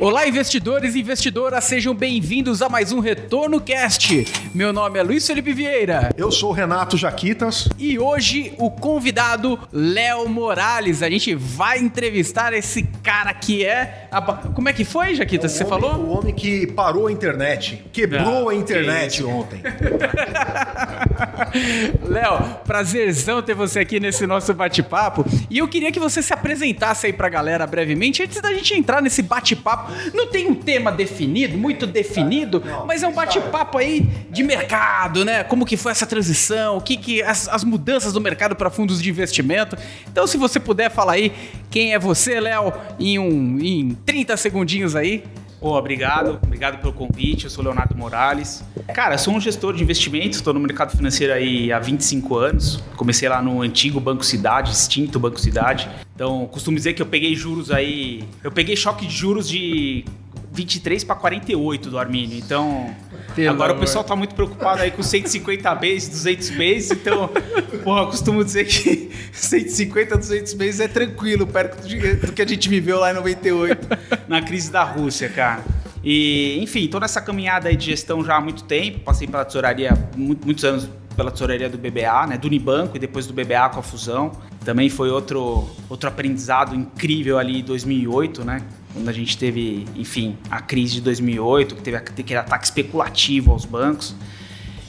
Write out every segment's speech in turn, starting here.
Olá, investidores e investidoras, sejam bem-vindos a mais um Retorno Cast. Meu nome é Luiz Felipe Vieira. Eu sou o Renato Jaquitas. E hoje o convidado Léo Morales. A gente vai entrevistar esse cara que é. A... Como é que foi, Jaquitas? É você homem, falou? O homem que parou a internet, quebrou ah, a internet ontem. Léo, prazerzão ter você aqui nesse nosso bate-papo. E eu queria que você se apresentasse aí pra galera brevemente, antes da gente entrar nesse bate-papo não tem um tema definido, muito definido, mas é um bate-papo aí de mercado, né? Como que foi essa transição, o que que as, as mudanças do mercado para fundos de investimento. Então, se você puder falar aí quem é você, Léo, em um em 30 segundinhos aí. Pô, obrigado, obrigado pelo convite. Eu sou Leonardo Morales. Cara, sou um gestor de investimentos, estou no mercado financeiro aí há 25 anos. Comecei lá no antigo Banco Cidade, extinto Banco Cidade. Então, costumo dizer que eu peguei juros aí. Eu peguei choque de juros de 23 para 48 do Armínio. Então, Pelo agora amor. o pessoal tá muito preocupado aí com 150 meses, 200 meses. Então, porra, costumo dizer que 150, 200 meses é tranquilo, perto do que a gente viveu lá em 98, na crise da Rússia, cara. E, enfim, toda essa caminhada aí de gestão já há muito tempo, passei pela tesouraria, muitos anos pela tesouraria do BBA, né, do Unibanco e depois do BBA com a fusão. Também foi outro, outro aprendizado incrível ali em 2008, né, quando a gente teve, enfim, a crise de 2008, que teve aquele ataque especulativo aos bancos.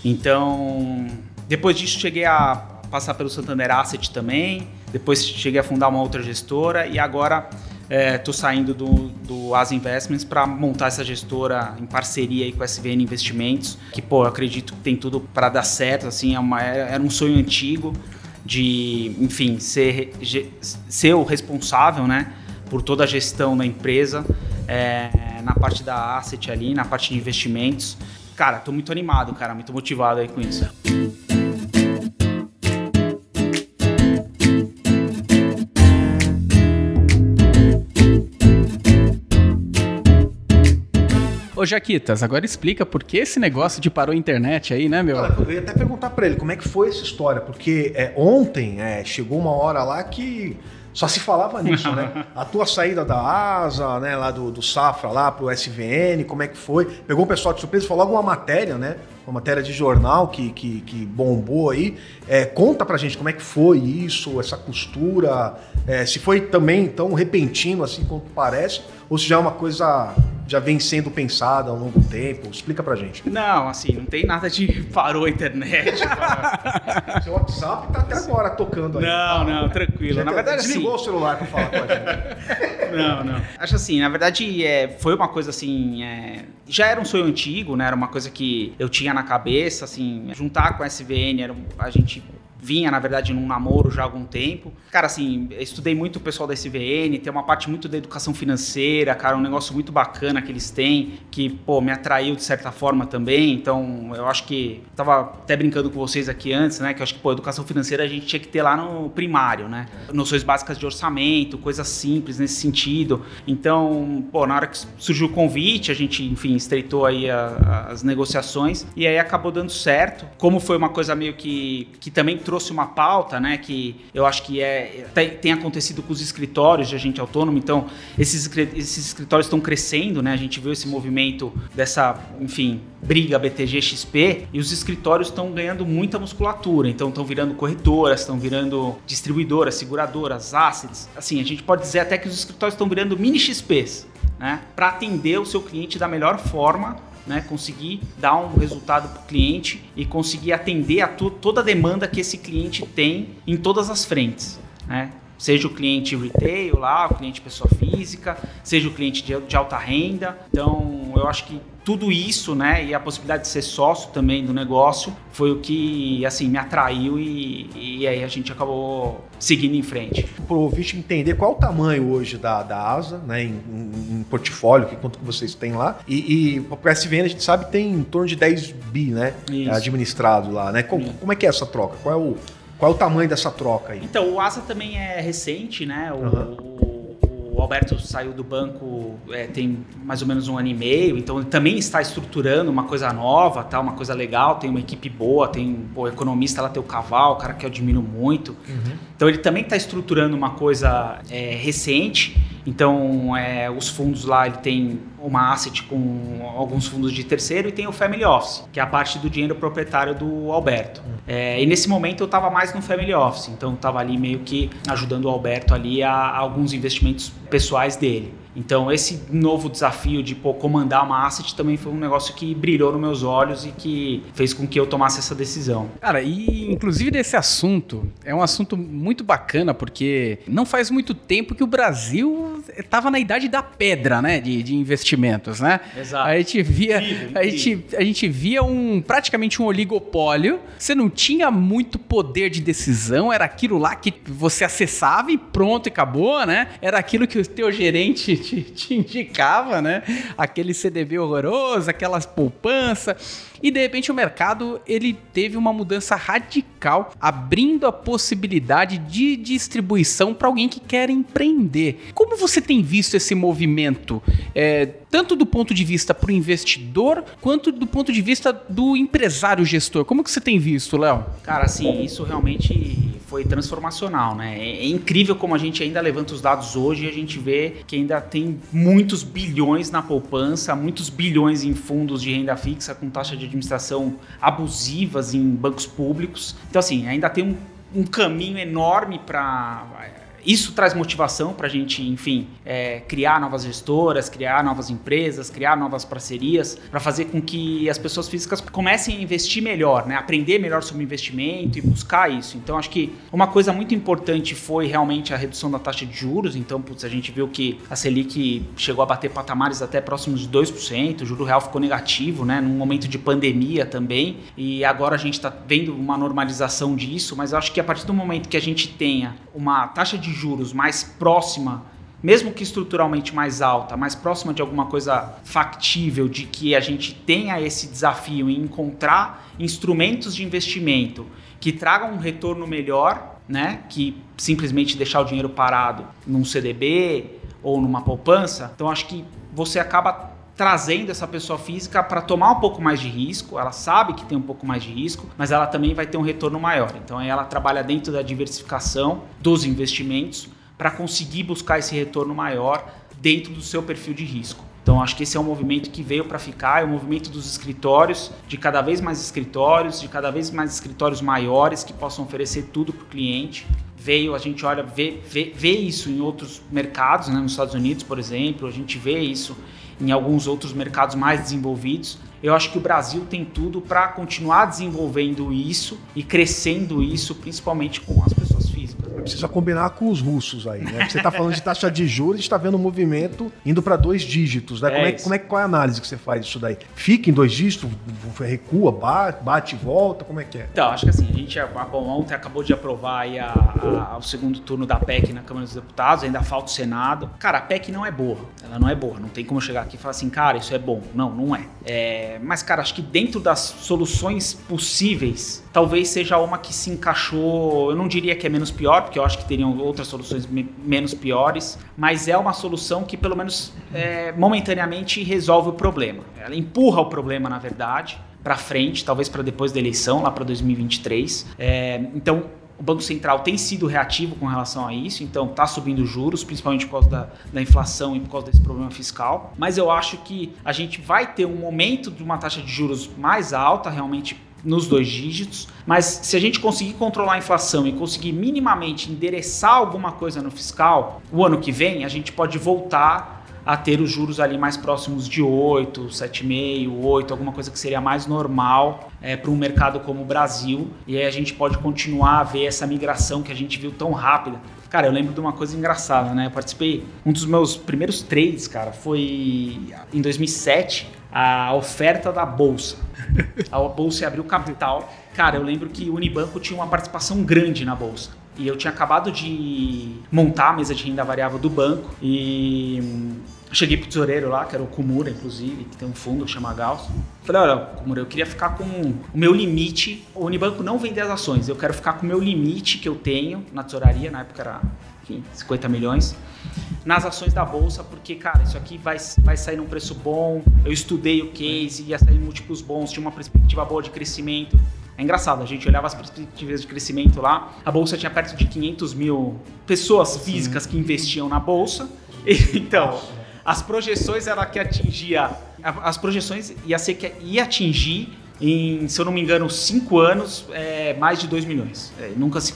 Então, depois disso cheguei a passar pelo Santander Asset também, depois cheguei a fundar uma outra gestora e agora estou é, saindo do, do As Investments para montar essa gestora em parceria com a SVN Investimentos, que pô, eu acredito que tem tudo para dar certo, assim, é uma, era um sonho antigo de, enfim, ser, ser o responsável, né, por toda a gestão da empresa, é, na parte da asset ali, na parte de investimentos. Cara, estou muito animado, cara, muito motivado aí com isso. Jaquitas, agora explica por que esse negócio de parou a internet aí, né, meu? eu ia até perguntar para ele como é que foi essa história, porque é, ontem é, chegou uma hora lá que só se falava nisso, né? A tua saída da ASA, né, lá do, do Safra lá pro SVN, como é que foi? Pegou o pessoal de surpresa, falou alguma matéria, né? Uma matéria de jornal que, que, que bombou aí. É, conta pra gente como é que foi isso, essa costura, é, se foi também tão repentino assim quanto parece, ou se já é uma coisa já vem sendo pensada há um longo tempo? Explica pra gente. Não, assim, não tem nada de parou a internet. Seu WhatsApp tá até agora tocando aí. Não, não, tranquilo. Na verdade, desligou assim, o celular pra falar com a gente. Não, não. Acho assim, na verdade, é, foi uma coisa assim. É, já era um sonho antigo, né? Era uma coisa que eu tinha na cabeça, assim, juntar com a SVN, era, a gente vinha, na verdade, num namoro já há algum tempo. Cara, assim, estudei muito o pessoal da SVN, tem uma parte muito da educação financeira, cara, um negócio muito bacana que eles têm, que, pô, me atraiu de certa forma também. Então, eu acho que. Tava até brincando com vocês aqui antes, né? Que eu acho que, pô, educação financeira a gente tinha que ter lá no primário, né? Noções básicas de orçamento, coisas simples nesse sentido. Então, pô, na hora que surgiu o convite, a gente, enfim, estreitou aí a, as negociações e aí acabou dando certo. Como foi uma coisa meio que, que também trouxe uma pauta, né? Que eu acho que é tem, tem acontecido com os escritórios de agente autônomo. Então, esses, esses escritórios estão crescendo, né? A gente viu esse movimento dessa, enfim, briga BTG XP e os escritórios estão ganhando muita musculatura. Então, estão virando corretoras, estão virando distribuidoras, seguradoras, assets. Assim, a gente pode dizer até que os escritórios estão virando mini XPs, né? Para atender o seu cliente da melhor forma né, conseguir dar um resultado para o cliente e conseguir atender a toda a demanda que esse cliente tem em todas as frentes. Né? Seja o cliente retail lá, o cliente pessoa física, seja o cliente de, de alta renda. Então, eu acho que tudo isso, né, e a possibilidade de ser sócio também do negócio foi o que, assim, me atraiu e, e aí a gente acabou seguindo em frente. Para o ouvinte entender qual o tamanho hoje da, da ASA, né, em, em, em portfólio, que quanto que vocês têm lá, e, e para a SVN a gente sabe tem em torno de 10 bi, né, isso. administrado lá, né, como, como é que é essa troca? Qual é o qual é o tamanho dessa troca aí? Então, o ASA também é recente, né? O, uhum. O Alberto saiu do banco é, tem mais ou menos um ano e meio, então ele também está estruturando uma coisa nova, tá? uma coisa legal, tem uma equipe boa, tem o economista lá tem o Caval, o cara que eu admiro muito. Uhum. Então ele também está estruturando uma coisa é, recente. Então, é, os fundos lá, ele tem uma asset com alguns fundos de terceiro e tem o Family Office, que é a parte do dinheiro proprietário do Alberto. É, e nesse momento eu estava mais no Family Office, então estava ali meio que ajudando o Alberto ali a, a alguns investimentos pessoais dele. Então, esse novo desafio de pô, comandar uma asset também foi um negócio que brilhou nos meus olhos e que fez com que eu tomasse essa decisão. Cara, e inclusive desse assunto, é um assunto muito bacana, porque não faz muito tempo que o Brasil estava na idade da pedra, né, de, de investimentos, né? Exato. A gente via, Incrível, A, gente, a gente via um praticamente um oligopólio, você não tinha muito poder de decisão, era aquilo lá que você acessava e pronto, e acabou, né? Era aquilo que o teu gerente te, indicava, né? Aquele CDB horroroso, aquelas poupanças. E de repente o mercado ele teve uma mudança radical, abrindo a possibilidade de distribuição para alguém que quer empreender. Como você tem visto esse movimento, é, tanto do ponto de vista para o investidor, quanto do ponto de vista do empresário gestor? Como que você tem visto, Léo? Cara, assim, isso realmente foi transformacional, né? É, é incrível como a gente ainda levanta os dados hoje e a gente vê que ainda tem muitos bilhões na poupança, muitos bilhões em fundos de renda fixa com taxa de administração abusivas em bancos públicos. Então, assim, ainda tem um, um caminho enorme para isso traz motivação para a gente, enfim, é, criar novas gestoras, criar novas empresas, criar novas parcerias, para fazer com que as pessoas físicas comecem a investir melhor, né? aprender melhor sobre investimento e buscar isso. Então, acho que uma coisa muito importante foi realmente a redução da taxa de juros. Então, putz, a gente viu que a Selic chegou a bater patamares até próximos de 2%, o juro real ficou negativo, né? num momento de pandemia também, e agora a gente está vendo uma normalização disso, mas acho que a partir do momento que a gente tenha uma taxa de juros mais próxima, mesmo que estruturalmente mais alta, mais próxima de alguma coisa factível, de que a gente tenha esse desafio em encontrar instrumentos de investimento que tragam um retorno melhor, né? Que simplesmente deixar o dinheiro parado num CDB ou numa poupança. Então acho que você acaba trazendo essa pessoa física para tomar um pouco mais de risco. Ela sabe que tem um pouco mais de risco, mas ela também vai ter um retorno maior. Então ela trabalha dentro da diversificação dos investimentos para conseguir buscar esse retorno maior dentro do seu perfil de risco. Então acho que esse é um movimento que veio para ficar, é o um movimento dos escritórios, de cada vez mais escritórios, de cada vez mais escritórios maiores que possam oferecer tudo para o cliente veio, a gente olha, vê, vê, vê isso em outros mercados, né? nos Estados Unidos, por exemplo, a gente vê isso em alguns outros mercados mais desenvolvidos. Eu acho que o Brasil tem tudo para continuar desenvolvendo isso e crescendo isso, principalmente com as pessoas. Precisa combinar com os russos aí, né? Você está falando de taxa de juros, a gente está vendo um movimento indo para dois dígitos, né? É como, é, como é qual é a análise que você faz disso daí? Fica em dois dígitos, recua, bate, bate e volta, como é que é? Então, acho que assim, a gente ontem acabou de aprovar aí a, a, o segundo turno da PEC na Câmara dos Deputados, ainda falta o Senado. Cara, a PEC não é boa, ela não é boa, não tem como chegar aqui e falar assim, cara, isso é bom. Não, não é. é mas, cara, acho que dentro das soluções possíveis, talvez seja uma que se encaixou, eu não diria que é menos pior, porque eu acho que teriam outras soluções me menos piores, mas é uma solução que pelo menos é, momentaneamente resolve o problema. Ela empurra o problema, na verdade, para frente, talvez para depois da eleição, lá para 2023. É, então, o Banco Central tem sido reativo com relação a isso, então está subindo juros, principalmente por causa da, da, inflação e por causa desse problema fiscal. Mas eu acho que a gente vai ter um momento de uma taxa de juros mais alta, realmente nos dois dígitos, mas se a gente conseguir controlar a inflação e conseguir minimamente endereçar alguma coisa no fiscal, o ano que vem a gente pode voltar a ter os juros ali mais próximos de 8, 7,5, 8, alguma coisa que seria mais normal é, para um mercado como o Brasil. E aí a gente pode continuar a ver essa migração que a gente viu tão rápida. Cara, eu lembro de uma coisa engraçada, né? Eu participei, um dos meus primeiros trades, cara, foi em 2007, a oferta da bolsa. A bolsa abriu capital. Cara, eu lembro que o Unibanco tinha uma participação grande na bolsa. E eu tinha acabado de montar a mesa de renda variável do banco e cheguei pro tesoureiro lá, que era o Kumura, inclusive, que tem um fundo que chama Gauss. Falei, olha, Kumura, eu queria ficar com o meu limite. O Unibanco não vende as ações, eu quero ficar com o meu limite que eu tenho na tesouraria, na época era, enfim, 50 milhões, nas ações da bolsa, porque, cara, isso aqui vai, vai sair num preço bom. Eu estudei o case, ia sair múltiplos bons, tinha uma perspectiva boa de crescimento. É engraçado, a gente olhava as perspectivas de crescimento lá, a bolsa tinha perto de 500 mil pessoas físicas que investiam na bolsa Então, as projeções era que atingia. As projeções ia ser que ia atingir em, se eu não me engano, cinco anos, é, mais de 2 milhões. É, nunca se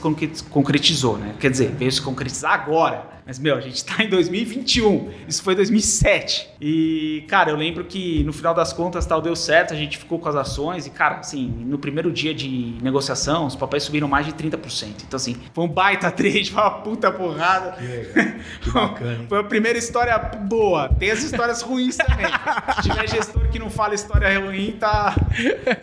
concretizou, né? Quer dizer, veio se concretizar agora. Mas, meu, a gente tá em 2021. Isso foi 2007. E, cara, eu lembro que no final das contas tal deu certo, a gente ficou com as ações. E, cara, assim, no primeiro dia de negociação, os papéis subiram mais de 30%. Então, assim, foi um baita trade, foi uma puta porrada. Que, que bacana. foi a primeira história boa. Tem as histórias ruins também. Se tiver gestor que não fala história ruim, tá,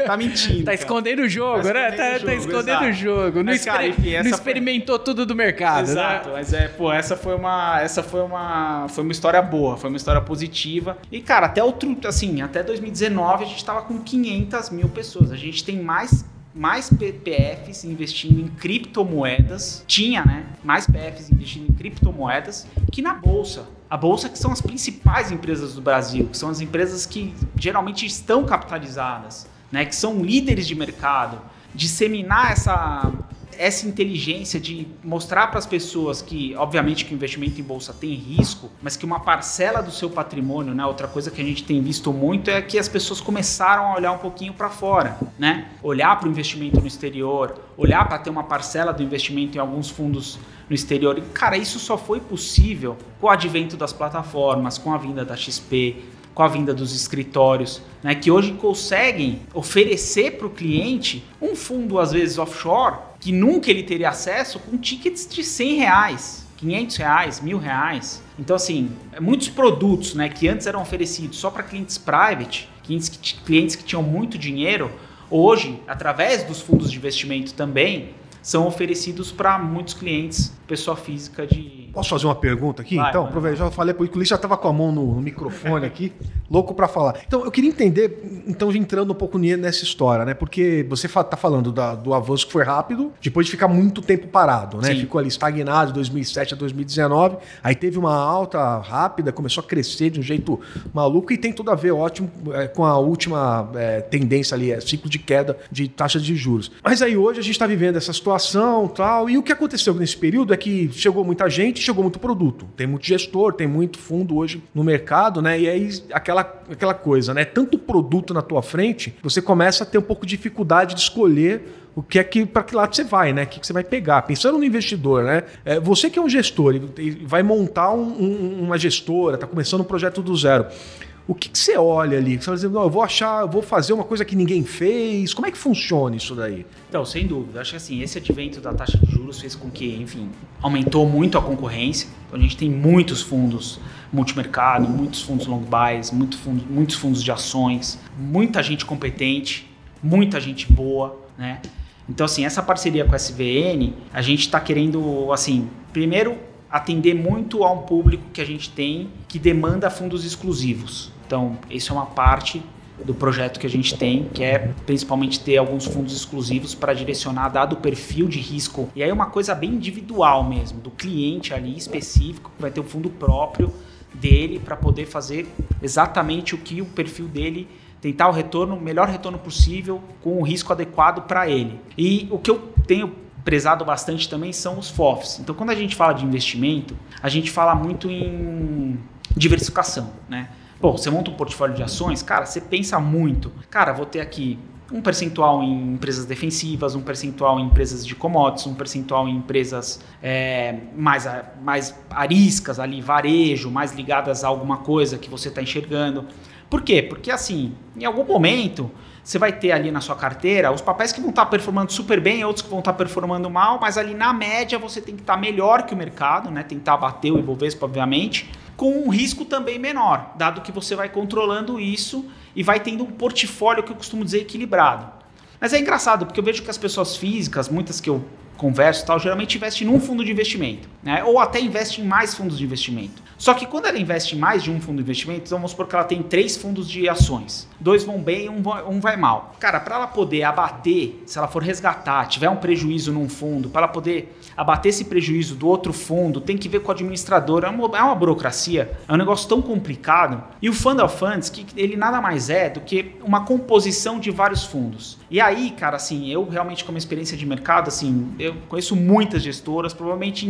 tá mentindo. Tá escondendo o jogo, tá né? Tá, tá, jogo, tá escondendo o jogo. Não, mas, cara, enfim, não experimentou foi... tudo do mercado, né? Exato, né? mas é, pô, essa foi uma, essa foi uma, foi uma história boa, foi uma história positiva. E, cara, até outro, assim, até 2019 a gente tava com 500 mil pessoas. A gente tem mais mais PFs investindo em criptomoedas, tinha, né? Mais PFs investindo em criptomoedas que na bolsa. A bolsa que são as principais empresas do Brasil, que são as empresas que geralmente estão capitalizadas, né? Que são líderes de mercado. Disseminar essa essa inteligência de mostrar para as pessoas que, obviamente, que o investimento em bolsa tem risco, mas que uma parcela do seu patrimônio, né? Outra coisa que a gente tem visto muito é que as pessoas começaram a olhar um pouquinho para fora, né? Olhar para o investimento no exterior, olhar para ter uma parcela do investimento em alguns fundos no exterior. E, cara, isso só foi possível com o advento das plataformas, com a vinda da XP, com a vinda dos escritórios, né, que hoje conseguem oferecer para o cliente um fundo, às vezes offshore, que nunca ele teria acesso com tickets de 100 reais. 500 reais, mil reais. Então, assim, muitos produtos né, que antes eram oferecidos só para clientes private, clientes que, clientes que tinham muito dinheiro, hoje, através dos fundos de investimento também, são oferecidos para muitos clientes, pessoa física de Posso fazer uma pergunta aqui? Vai, então, vai. já falei, o Luiz já estava com a mão no, no microfone aqui, louco para falar. Então, eu queria entender, então, entrando um pouco nessa história, né? Porque você está falando da, do avanço que foi rápido, depois de ficar muito tempo parado, né? Sim. Ficou ali estagnado de 2007 a 2019, aí teve uma alta rápida, começou a crescer de um jeito maluco e tem tudo a ver, ótimo, é, com a última é, tendência ali, é ciclo de queda de taxa de juros. Mas aí hoje a gente está vivendo essa situação tal, e o que aconteceu nesse período é que chegou muita gente, chegou muito produto. Tem muito gestor, tem muito fundo hoje no mercado, né? E aí aquela, aquela coisa, né? Tanto produto na tua frente, você começa a ter um pouco de dificuldade de escolher o que é que para que lado você vai, né? O que, que você vai pegar? Pensando no investidor, né? É, você que é um gestor e vai montar um, um, uma gestora, está começando um projeto do zero. O que, que você olha ali? Você vai dizer, não, eu vou achar, eu vou fazer uma coisa que ninguém fez. Como é que funciona isso daí? Então, sem dúvida. Acho que assim, esse advento da taxa de juros fez com que, enfim, aumentou muito a concorrência. Então, a gente tem muitos fundos multimercado, muitos fundos long buys, muito fundo, muitos fundos de ações, muita gente competente, muita gente boa, né? Então, assim, essa parceria com a SVN, a gente está querendo, assim, primeiro atender muito a um público que a gente tem que demanda fundos exclusivos. Então, isso é uma parte do projeto que a gente tem, que é principalmente ter alguns fundos exclusivos para direcionar, dado o perfil de risco. E aí, uma coisa bem individual mesmo, do cliente ali específico, que vai ter um fundo próprio dele para poder fazer exatamente o que o perfil dele tentar o retorno, o melhor retorno possível com o risco adequado para ele. E o que eu tenho prezado bastante também são os FOFs. Então, quando a gente fala de investimento, a gente fala muito em diversificação, né? Pô, você monta um portfólio de ações, cara, você pensa muito. Cara, vou ter aqui um percentual em empresas defensivas, um percentual em empresas de commodities, um percentual em empresas é, mais, mais ariscas ali, varejo, mais ligadas a alguma coisa que você está enxergando. Por quê? Porque assim, em algum momento você vai ter ali na sua carteira os papéis que vão estar tá performando super bem, outros que vão estar tá performando mal, mas ali na média você tem que estar tá melhor que o mercado, né? Tentar bater o Ibovespa, obviamente, com um risco também menor, dado que você vai controlando isso e vai tendo um portfólio que eu costumo dizer equilibrado. Mas é engraçado, porque eu vejo que as pessoas físicas, muitas que eu converso tal, geralmente investe num fundo de investimento, né? Ou até investe em mais fundos de investimento. Só que quando ela investe em mais de um fundo de investimento, vamos supor que ela tem três fundos de ações. Dois vão bem e um, um vai mal. Cara, para ela poder abater, se ela for resgatar, tiver um prejuízo num fundo, para ela poder abater esse prejuízo do outro fundo, tem que ver com o administrador. É uma, é uma burocracia, é um negócio tão complicado. E o Fund of Funds, que ele nada mais é do que uma composição de vários fundos. E aí, cara, assim, eu realmente, com experiência de mercado, assim, eu conheço muitas gestoras, provavelmente,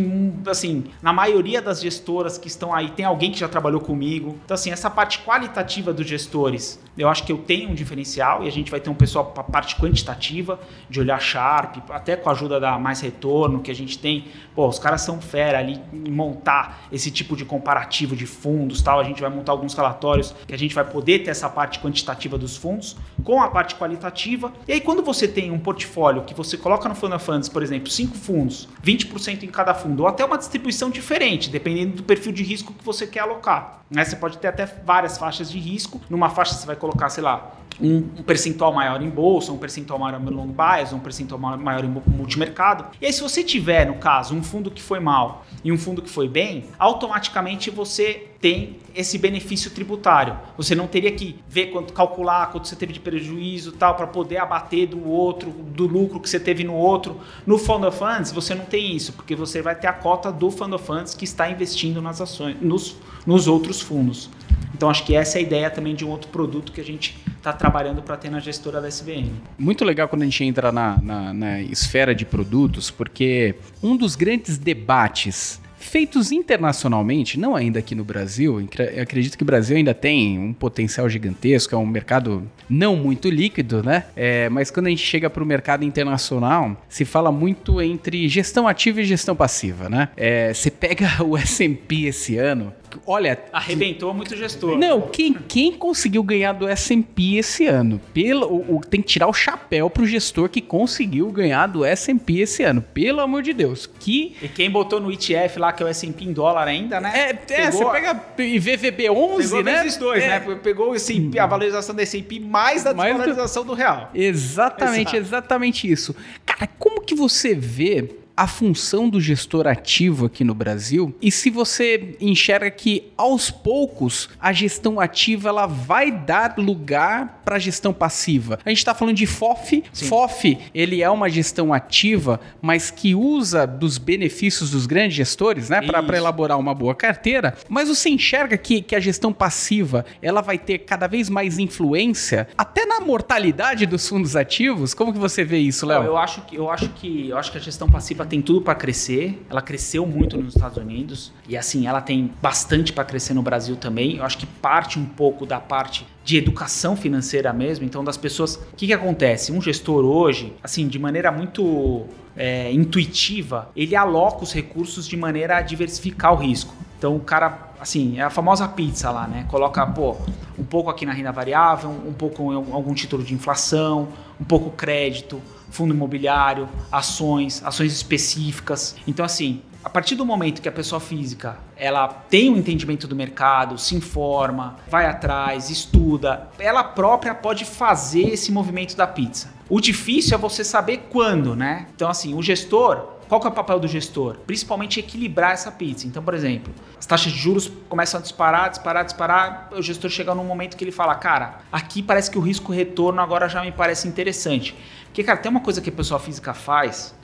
assim, na maioria das gestoras que estão aí, tem alguém que já trabalhou comigo. Então, assim, essa parte qualitativa dos gestores, eu acho que eu tenho um diferencial e a gente vai ter um pessoal para a parte quantitativa, de olhar Sharp, até com a ajuda da Mais Retorno, que a gente tem. Pô, os caras são fera ali em montar esse tipo de comparativo de fundos tal. A gente vai montar alguns relatórios que a gente vai poder ter essa parte quantitativa dos fundos com a parte qualitativa. E aí, quando você tem um portfólio que você coloca no Fund of Funds, por exemplo, cinco fundos, 20% em cada fundo, ou até uma distribuição diferente, dependendo do perfil de risco que você quer alocar. Né? Você pode ter até várias faixas de risco. Numa faixa você vai colocar, sei lá, um, um, percentual maior em bolsa, um percentual maior em long bias, um percentual maior em multimercado. E aí, se você tiver, no caso, um fundo que foi mal e um fundo que foi bem, automaticamente você tem esse benefício tributário. Você não teria que ver quanto calcular quanto você teve de prejuízo tal para poder abater do outro, do lucro que você teve no outro. No Fund of Funds você não tem isso, porque você vai ter a cota do Fund of Funds que está investindo nas ações, nos, nos outros fundos. Então acho que essa é a ideia também de um outro produto que a gente está trabalhando para ter na gestora da SBN. Muito legal quando a gente entra na, na, na esfera de produtos, porque um dos grandes debates feitos internacionalmente, não ainda aqui no Brasil. Eu acredito que o Brasil ainda tem um potencial gigantesco, é um mercado não muito líquido, né? É, mas quando a gente chega para o mercado internacional, se fala muito entre gestão ativa e gestão passiva, né? É, você pega o S&P esse ano, olha. Arrebentou muito gestor. Não, quem, quem conseguiu ganhar do SP esse ano? Pelo, o, o, tem que tirar o chapéu pro gestor que conseguiu ganhar do SP esse ano. Pelo amor de Deus. Que... E quem botou no ETF lá, que é o SP em dólar ainda, né? É, é você pega VVB11, pegou né? Vezes dois, é. né? Pegou o a valorização do S&P mais da desvalorização do... do real. Exatamente, Exato. exatamente isso. Cara, como que você vê a função do gestor ativo aqui no Brasil e se você enxerga que aos poucos a gestão ativa ela vai dar lugar para a gestão passiva. A gente está falando de FOF. Sim. FOF ele é uma gestão ativa, mas que usa dos benefícios dos grandes gestores, né, para elaborar uma boa carteira. Mas você enxerga que, que a gestão passiva ela vai ter cada vez mais influência até na mortalidade dos fundos ativos. Como que você vê isso, Léo? Eu acho que eu acho que eu acho que a gestão passiva tem tudo para crescer. Ela cresceu muito nos Estados Unidos e assim ela tem bastante para crescer no Brasil também. Eu acho que parte um pouco da parte de educação financeira mesmo. Então, das pessoas, o que, que acontece? Um gestor hoje, assim, de maneira muito é, intuitiva, ele aloca os recursos de maneira a diversificar o risco. Então, o cara, assim, é a famosa pizza lá, né? Coloca, pô, um pouco aqui na renda variável, um pouco em algum título de inflação, um pouco crédito, fundo imobiliário, ações, ações específicas. Então, assim, a partir do momento que a pessoa física ela tem um entendimento do mercado, se informa, vai atrás, estuda, ela própria pode fazer esse movimento da pizza. O difícil é você saber quando, né? Então, assim, o gestor qual que é o papel do gestor? Principalmente equilibrar essa pizza. Então, por exemplo, as taxas de juros começam a disparar, disparar, disparar. O gestor chega num momento que ele fala: Cara, aqui parece que o risco retorno agora já me parece interessante. Porque, cara, tem uma coisa que a pessoa física faz.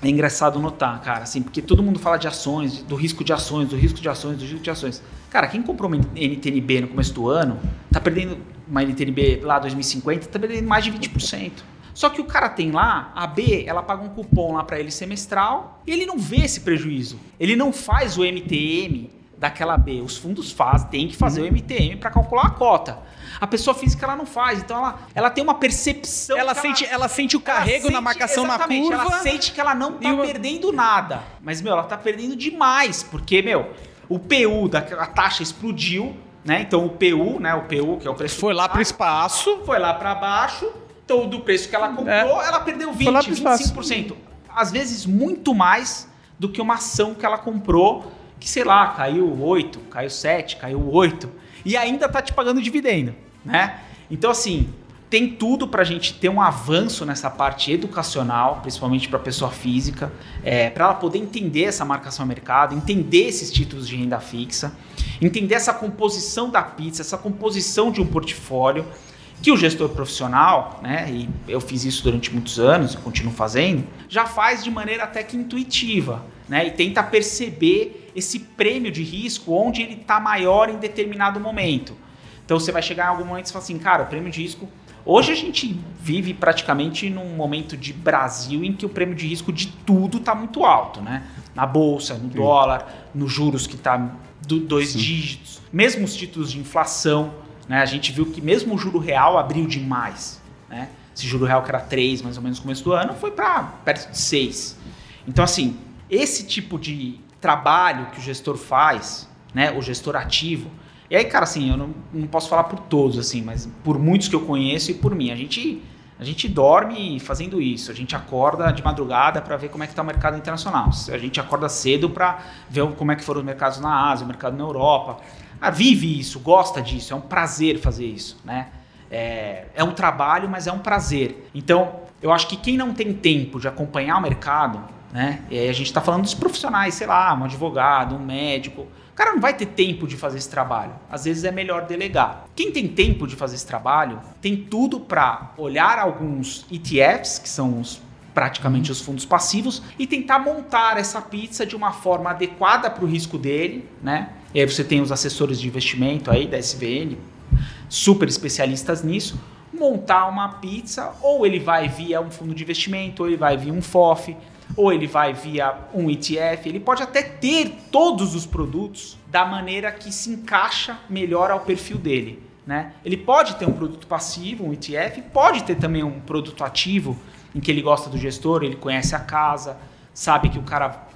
É engraçado notar, cara, assim, porque todo mundo fala de ações, do risco de ações, do risco de ações, do risco de ações. Cara, quem comprou uma NTNB no começo do ano, tá perdendo uma NTNB lá 2050, tá perdendo mais de 20%. Só que o cara tem lá, a B, ela paga um cupom lá para ele semestral e ele não vê esse prejuízo. Ele não faz o MTM daquela B. Os fundos fazem, tem que fazer uhum. o MTM para calcular a cota. A pessoa física ela não faz, então ela, ela tem uma percepção. Ela sente, ela, ela, sente o carrego sente, na marcação na curva. Ela sente que ela não tá perdendo nada. Mas, meu, ela tá perdendo demais, porque, meu, o PU da a taxa explodiu, né? Então o PU, né? O PU, que é o preço. Foi lá para o espaço. Foi lá para baixo então, do preço que ela comprou, é. ela perdeu 20, 25%. Às vezes, muito mais do que uma ação que ela comprou, que, sei lá, caiu 8, caiu 7, caiu 8, e ainda tá te pagando dividendo, né? Então, assim, tem tudo para a gente ter um avanço nessa parte educacional, principalmente para a pessoa física, é, para ela poder entender essa marcação a mercado, entender esses títulos de renda fixa, entender essa composição da pizza, essa composição de um portfólio que o gestor profissional, né, e eu fiz isso durante muitos anos e continuo fazendo, já faz de maneira até que intuitiva, né, e tenta perceber esse prêmio de risco onde ele está maior em determinado momento. Então você vai chegar em algum momento e fala assim, cara, o prêmio de risco Hoje a gente vive praticamente num momento de Brasil em que o prêmio de risco de tudo está muito alto, né? Na bolsa, no Sim. dólar, nos juros que está do dois Sim. dígitos, mesmo os títulos de inflação, né? A gente viu que mesmo o juro real abriu demais, né? Esse juro real que era 3 mais ou menos no começo do ano foi para perto de 6. Então assim, esse tipo de trabalho que o gestor faz, né, o gestor ativo. E aí, cara, assim, eu não, não posso falar por todos, assim, mas por muitos que eu conheço e por mim. A gente, a gente dorme fazendo isso, a gente acorda de madrugada para ver como é que está o mercado internacional. A gente acorda cedo para ver como é que foram os mercados na Ásia, o mercado na Europa. Ah, vive isso, gosta disso, é um prazer fazer isso, né? É, é um trabalho, mas é um prazer. Então, eu acho que quem não tem tempo de acompanhar o mercado, né? E aí a gente está falando dos profissionais, sei lá, um advogado, um médico. O cara não vai ter tempo de fazer esse trabalho. Às vezes é melhor delegar. Quem tem tempo de fazer esse trabalho tem tudo para olhar alguns ETFs, que são os praticamente os fundos passivos e tentar montar essa pizza de uma forma adequada para o risco dele, né? E aí você tem os assessores de investimento aí da SVN, super especialistas nisso, montar uma pizza ou ele vai via um fundo de investimento, ou ele vai via um FOF, ou ele vai via um ETF, ele pode até ter todos os produtos da maneira que se encaixa melhor ao perfil dele. Né? Ele pode ter um produto passivo, um ETF, pode ter também um produto ativo em que ele gosta do gestor, ele conhece a casa, sabe que o cara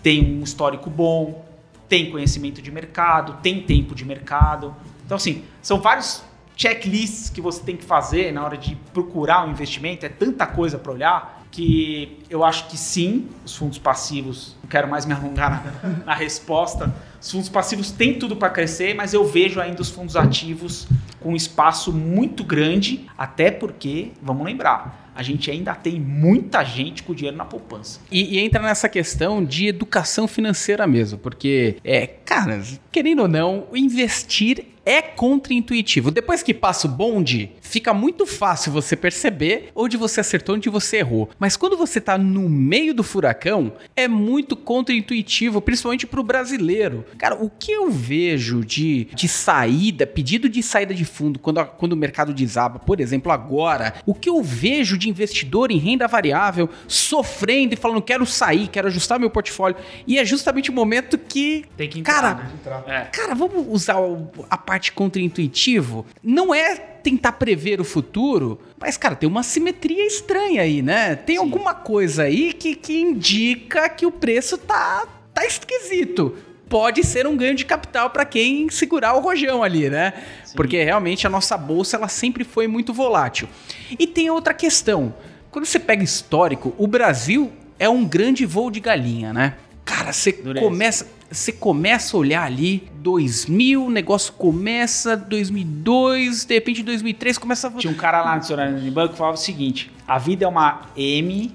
tem um histórico bom, tem conhecimento de mercado, tem tempo de mercado. Então, assim, são vários checklists que você tem que fazer na hora de procurar um investimento, é tanta coisa para olhar que eu acho que sim, os fundos passivos, não quero mais me alongar na, na resposta, os fundos passivos têm tudo para crescer, mas eu vejo ainda os fundos ativos com um espaço muito grande, até porque, vamos lembrar, a gente ainda tem muita gente com dinheiro na poupança. E, e, entra nessa questão de educação financeira mesmo, porque, é, cara, querendo ou não, investir é contraintuitivo. Depois que passa o bonde, fica muito fácil você perceber onde você acertou, onde você errou. Mas quando você tá no meio do furacão, é muito contraintuitivo, principalmente pro brasileiro. Cara, o que eu vejo de, de saída, pedido de saída de fundo quando, a, quando o mercado desaba, por exemplo, agora, o que eu vejo de investidor em renda variável sofrendo e falando, quero sair, quero ajustar meu portfólio. E é justamente o momento que. Tem que entrar, cara, né? É. cara, vamos usar a parte parte contra-intuitivo não é tentar prever o futuro, mas, cara, tem uma simetria estranha aí, né? Tem Sim. alguma coisa aí que, que indica que o preço tá, tá esquisito pode ser um ganho de capital para quem segurar o rojão ali, né? Sim. Porque realmente a nossa bolsa ela sempre foi muito volátil. E tem outra questão. Quando você pega histórico, o Brasil é um grande voo de galinha, né? Cara, você começa você começa a olhar ali, 2000, o negócio começa, 2002, de repente 2003 começa a... Tinha um cara lá no de banco que falava o seguinte, a vida é uma M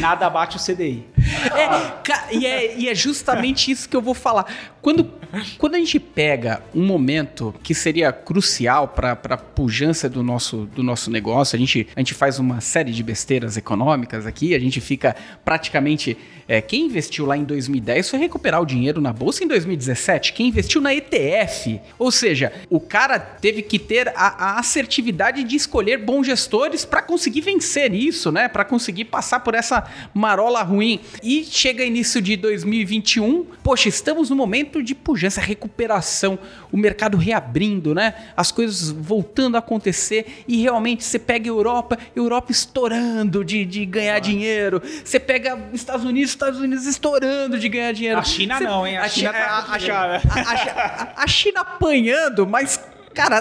nada bate o CDI. É, e, é, e é justamente isso que eu vou falar. Quando, quando a gente pega um momento que seria crucial para a pujança do nosso, do nosso negócio, a gente, a gente faz uma série de besteiras econômicas aqui, a gente fica praticamente é, quem investiu lá em 2010 foi recuperar o dinheiro na bolsa em 2017. Quem investiu na ETF, ou seja, o cara teve que ter a, a assertividade de escolher bons gestores para conseguir vencer isso, né? Para conseguir passar por essa marola ruim. E chega início de 2021, poxa, estamos no momento de pujança, recuperação, o mercado reabrindo, né? As coisas voltando a acontecer e realmente você pega a Europa, Europa estourando de, de ganhar ah. dinheiro. Você pega Estados Unidos, Estados Unidos estourando de ganhar dinheiro. A China Cê, não, hein? A, a China, China tá a, a, a, China apanhando, mas, cara,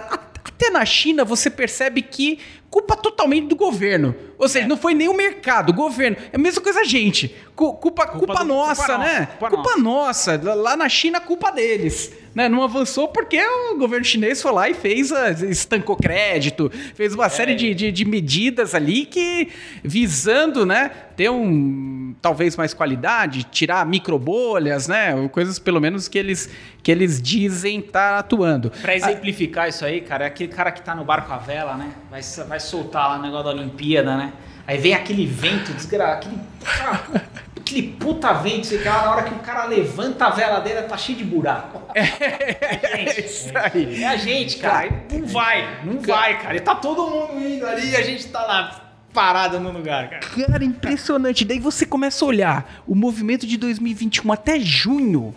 até na China você percebe que culpa totalmente do governo. Ou seja, é. não foi nem o mercado, o governo. É a mesma coisa a gente. Culpa, culpa, culpa do, nossa, culpa né? Culpa, culpa nossa. nossa. Lá na China, culpa deles. Né? Não avançou porque o governo chinês foi lá e fez, a, estancou crédito, fez uma é. série de, de, de, medidas ali que visando, né, ter um talvez mais qualidade, tirar microbolhas, né, coisas pelo menos que eles que eles dizem estar tá atuando. Para exemplificar ah, isso aí, cara, é aquele cara que tá no barco à vela, né? Vai, vai soltar lá o negócio da Olimpíada, né? Aí vem aquele vento desgraçado, aquele aquele puta vento, sei lá, na hora que o cara levanta a veladeira, tá cheio de buraco. É, isso aí. É a gente, cara. Não vai, não vai, cara. E tá todo mundo indo ali e a gente tá lá parado no lugar, cara. Cara, impressionante. Daí você começa a olhar o movimento de 2021 até junho.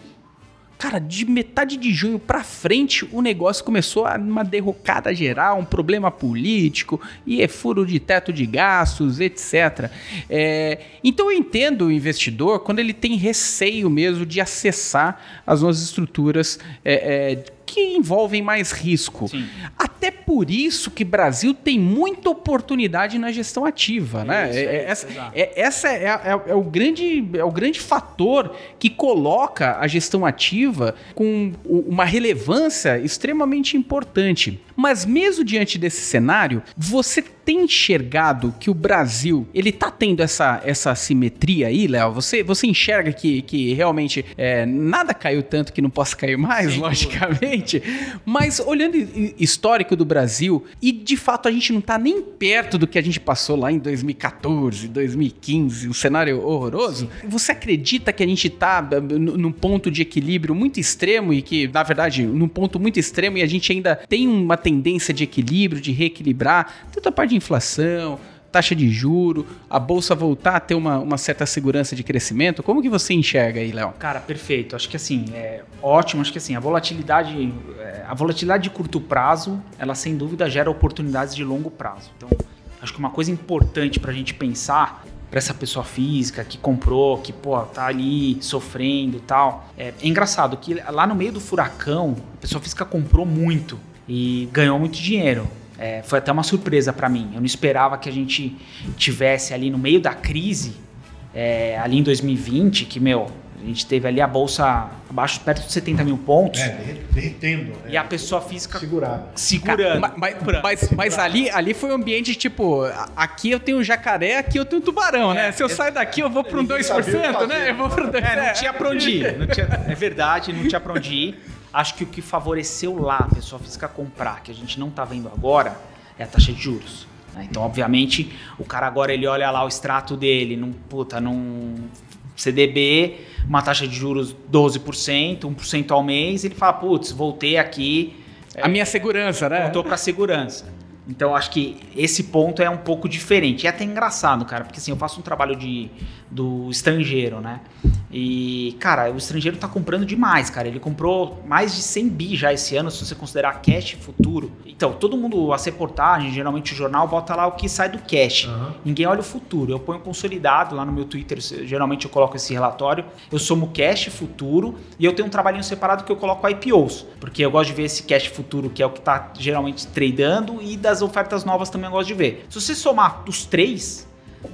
Cara, de metade de junho pra frente, o negócio começou a uma derrocada geral, um problema político, e é furo de teto de gastos, etc. É, então eu entendo o investidor quando ele tem receio mesmo de acessar as nossas estruturas é, é, que envolvem mais risco. Sim. Até por isso que Brasil tem muita oportunidade na gestão ativa, né? Isso, é, é, essa, é, essa é, é, é, o grande, é o grande fator que coloca a gestão ativa com uma relevância extremamente importante. Mas mesmo diante desse cenário, você tem enxergado que o Brasil ele tá tendo essa, essa simetria aí, Léo? Você, você enxerga que, que realmente é, nada caiu tanto que não possa cair mais, Sim, logicamente. Mas olhando histórico do Brasil, e de fato a gente não tá nem perto do que a gente passou lá em 2014, 2015, um cenário horroroso. Você acredita que a gente tá num ponto de equilíbrio muito extremo e que, na verdade, num ponto muito extremo e a gente ainda tem uma tendência de equilíbrio, de reequilibrar, tanto a parte de inflação, taxa de juro, a bolsa voltar a ter uma, uma certa segurança de crescimento? Como que você enxerga aí, Léo? Cara, perfeito. Acho que assim, é ótimo. Acho que assim, a volatilidade, é, a volatilidade de curto prazo, ela sem dúvida gera oportunidades de longo prazo. Então, acho que uma coisa importante para a gente pensar para essa pessoa física que comprou, que pô, tá ali sofrendo tal. É, é engraçado que lá no meio do furacão, a pessoa física comprou muito e ganhou muito dinheiro. É, foi até uma surpresa para mim. Eu não esperava que a gente tivesse ali no meio da crise, é, ali em 2020, que, meu, a gente teve ali a bolsa abaixo, perto de 70 mil pontos. É, derretendo. E a pessoa física segurando. segurando. Mas, mas, mas, ali, ali foi um ambiente tipo: aqui eu tenho jacaré, aqui eu tenho tubarão, né? é, né? Se eu sair daqui, eu vou para um 2%, né? Eu vou para um 2%. É, não tinha para onde ir. Tinha, é verdade, não tinha para onde ir. Acho que o que favoreceu lá a pessoa física comprar, que a gente não está vendo agora, é a taxa de juros. Né? Então, obviamente, o cara agora ele olha lá o extrato dele, num, puta, num CDB, uma taxa de juros 12%, 1% ao mês, ele fala, putz, voltei aqui. A é, minha segurança, né? Voltou para segurança. Então, acho que esse ponto é um pouco diferente. E é até engraçado, cara, porque assim, eu faço um trabalho de, do estrangeiro, né? E, cara, o estrangeiro tá comprando demais, cara. Ele comprou mais de 100 bi já esse ano, se você considerar cash futuro. Então, todo mundo, as reportagens, geralmente o jornal, bota lá o que sai do cash. Uhum. Ninguém olha o futuro. Eu ponho consolidado lá no meu Twitter, geralmente eu coloco esse relatório. Eu somo cash futuro e eu tenho um trabalhinho separado que eu coloco IPOs. Porque eu gosto de ver esse cash futuro, que é o que tá geralmente tradando, e das ofertas novas também eu gosto de ver. Se você somar os três,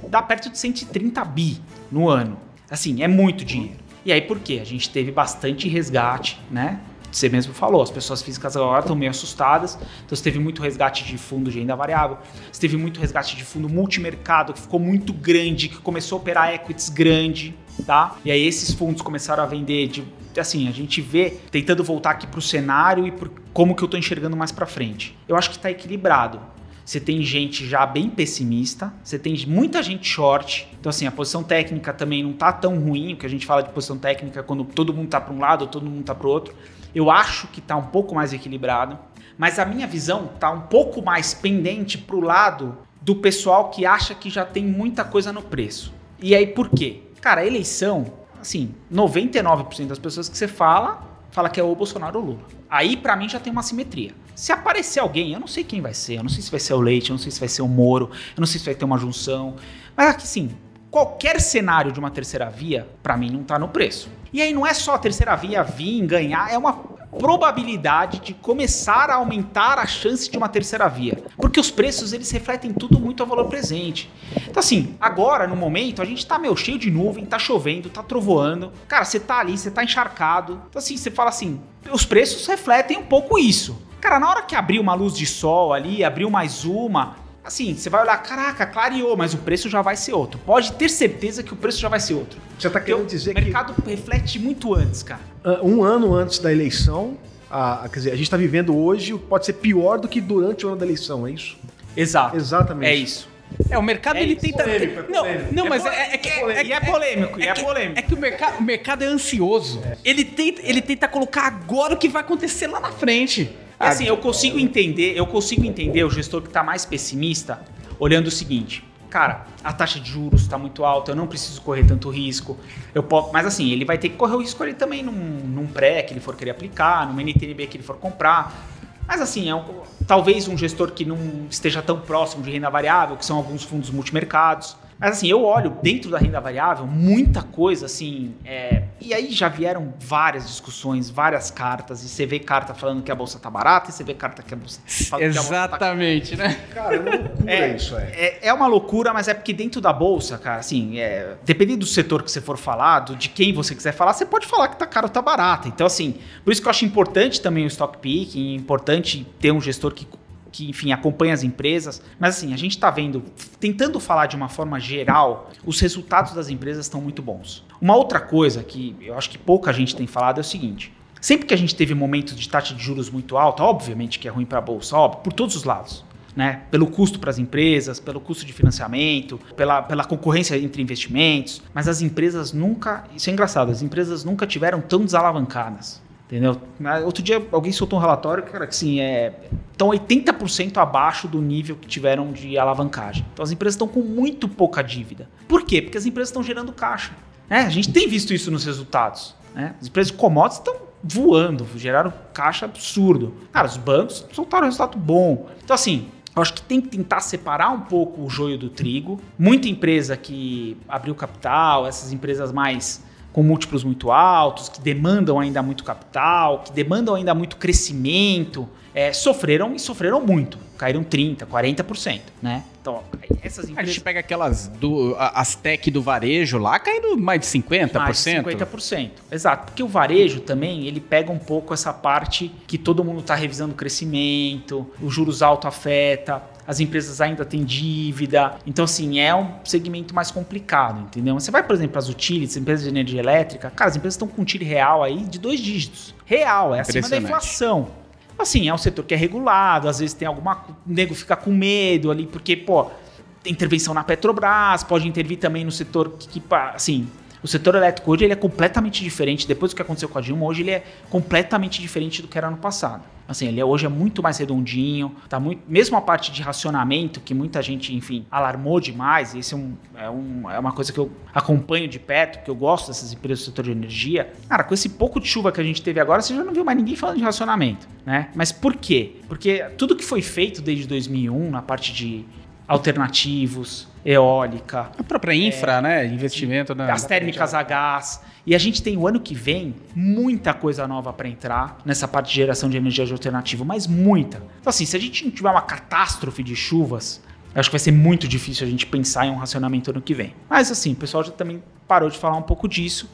dá perto de 130 bi no ano. Assim, é muito dinheiro. E aí por quê? A gente teve bastante resgate, né? Você mesmo falou, as pessoas físicas agora estão meio assustadas. Então você teve muito resgate de fundo de renda variável, você teve muito resgate de fundo multimercado, que ficou muito grande, que começou a operar equities grande, tá? E aí esses fundos começaram a vender de assim, a gente vê tentando voltar aqui para o cenário e por como que eu estou enxergando mais para frente. Eu acho que está equilibrado você tem gente já bem pessimista, você tem muita gente short. Então, assim, a posição técnica também não tá tão ruim. O que a gente fala de posição técnica quando todo mundo tá para um lado todo mundo tá para outro. Eu acho que tá um pouco mais equilibrado. Mas a minha visão tá um pouco mais pendente para o lado do pessoal que acha que já tem muita coisa no preço. E aí por quê? Cara, eleição, assim, 99% das pessoas que você fala, fala que é o Bolsonaro ou Lula. Aí para mim já tem uma simetria. Se aparecer alguém, eu não sei quem vai ser, eu não sei se vai ser o Leite, eu não sei se vai ser o Moro, eu não sei se vai ter uma junção. Mas aqui sim, qualquer cenário de uma terceira via, para mim, não tá no preço. E aí não é só a terceira via vir ganhar, é uma probabilidade de começar a aumentar a chance de uma terceira via. Porque os preços, eles refletem tudo muito ao valor presente. Então assim, agora, no momento, a gente tá meio cheio de nuvem, tá chovendo, tá trovoando. Cara, você tá ali, você tá encharcado. Então assim, você fala assim, os preços refletem um pouco isso. Cara, na hora que abriu uma luz de sol ali, abriu mais uma, assim, você vai olhar, caraca, clareou, mas o preço já vai ser outro. Pode ter certeza que o preço já vai ser outro. Você está querendo dizer que... O mercado reflete muito antes, cara. Ah, um ano antes da eleição, a, quer dizer, a gente está vivendo hoje pode ser pior do que durante o ano da eleição, é isso? Exato. Exatamente. É isso. É, o mercado É ele tenta. Polêmico, é não, polêmico. não, É mas po- é, é que. é- e é polêmico, é que- polêmico. É que o mercado, o mercado é ansioso. Ele, tenta, ele tenta colocar agora o que vai acontecer lá na frente. E assim, eu consigo entender, eu consigo entender o gestor que tá mais pessimista olhando o seguinte. Cara, a taxa de juros está muito alta, eu não preciso correr tanto risco. Eu posso, mas assim, ele vai ter que correr o risco ali também num, num pré que ele for querer aplicar, numa NTNB que ele for comprar. Mas assim, é um- talvez um gestor que não esteja tão próximo de renda variável, que são alguns fundos multimercados. Mas assim, eu olho dentro da renda variável muita coisa assim. é, e aí já vieram várias discussões, várias cartas, e você vê carta falando que a bolsa tá barata, e você vê carta que a bolsa, falando que a bolsa tá Exatamente, né? Cara, é uma loucura é, isso, é. é. é uma loucura, mas é porque dentro da bolsa, cara, assim, é, dependendo do setor que você for falar, do- de quem você quiser falar, você pode falar que tá caro ou tá barato. Então, assim, por isso que eu acho importante também o stock picking, importante ter um gestor que, que enfim, acompanha as empresas. Mas, assim, a gente tá vendo, tentando falar de uma forma geral, os resultados das empresas estão muito bons. Uma outra coisa que eu acho que pouca gente tem falado é o seguinte. Sempre que a gente teve momentos de taxa de juros muito alta, obviamente que é ruim para a bolsa, óbvio, por todos os lados. Né? Pelo custo para as empresas, pelo custo de financiamento, pela, pela concorrência entre investimentos. Mas as empresas nunca. Isso é engraçado, as empresas nunca tiveram tão desalavancadas. Entendeu? Mas Outro dia alguém soltou um relatório, cara, que assim, é. Estão 80% abaixo do nível que tiveram de alavancagem. Então as empresas estão com muito pouca dívida. Por quê? Porque as empresas estão gerando caixa. né? A gente tem visto isso nos resultados. Né? As empresas de commodities estão voando, geraram caixa absurdo. Cara, os bancos soltaram um resultado bom. Então, assim, eu acho que tem que tentar separar um pouco o joio do trigo. Muita empresa que abriu capital, essas empresas mais com múltiplos muito altos, que demandam ainda muito capital, que demandam ainda muito crescimento, é, sofreram e sofreram muito. Caíram 30%, 40%, né? Então, essas A empresas... gente pega aquelas do, a- as tech do varejo lá, caindo mais de 50%. Mais de 50%. Exato, porque o varejo também, ele pega um pouco essa parte que todo mundo está revisando o crescimento, os juros alto afeta, as empresas ainda têm dívida. Então, assim, é um segmento mais complicado, entendeu? Você vai, por exemplo, para as utilities, empresas de energia elétrica, cara, as empresas estão com um tiro real aí de dois dígitos. Real, é acima da inflação. Assim, é um setor que é regulado, às vezes tem alguma. O nego fica com medo ali, porque, pô, tem intervenção na Petrobras, pode intervir também no setor que, que, assim, o setor elétrico hoje ele é completamente diferente. Depois do que aconteceu com a Dilma, hoje ele é completamente diferente do que era no passado. Assim, ele é- hoje é muito mais redondinho, tá muito, mesmo a parte de racionamento, que muita gente, enfim, alarmou demais, esse é, um, é, um- é uma coisa que eu acompanho de perto, que eu gosto dessas empresas do setor de energia. Cara, com esse pouco de chuva que a gente teve agora, você já não viu mais ninguém falando de racionamento, né? Mas por quê? Porque tudo que foi feito desde 2001 na parte de alternativos, eólica, A própria infra, né? Investimento na. as térmicas a gás. E a gente tem o ano que vem muita coisa nova para entrar nessa parte de geração de energia alternativa, mas muita. Então, assim, se a gente não tiver uma catástrofe de chuvas, eu acho que vai ser muito difícil a gente pensar em um racionamento ano que vem. Mas, assim, o pessoal já também parou de falar um pouco disso.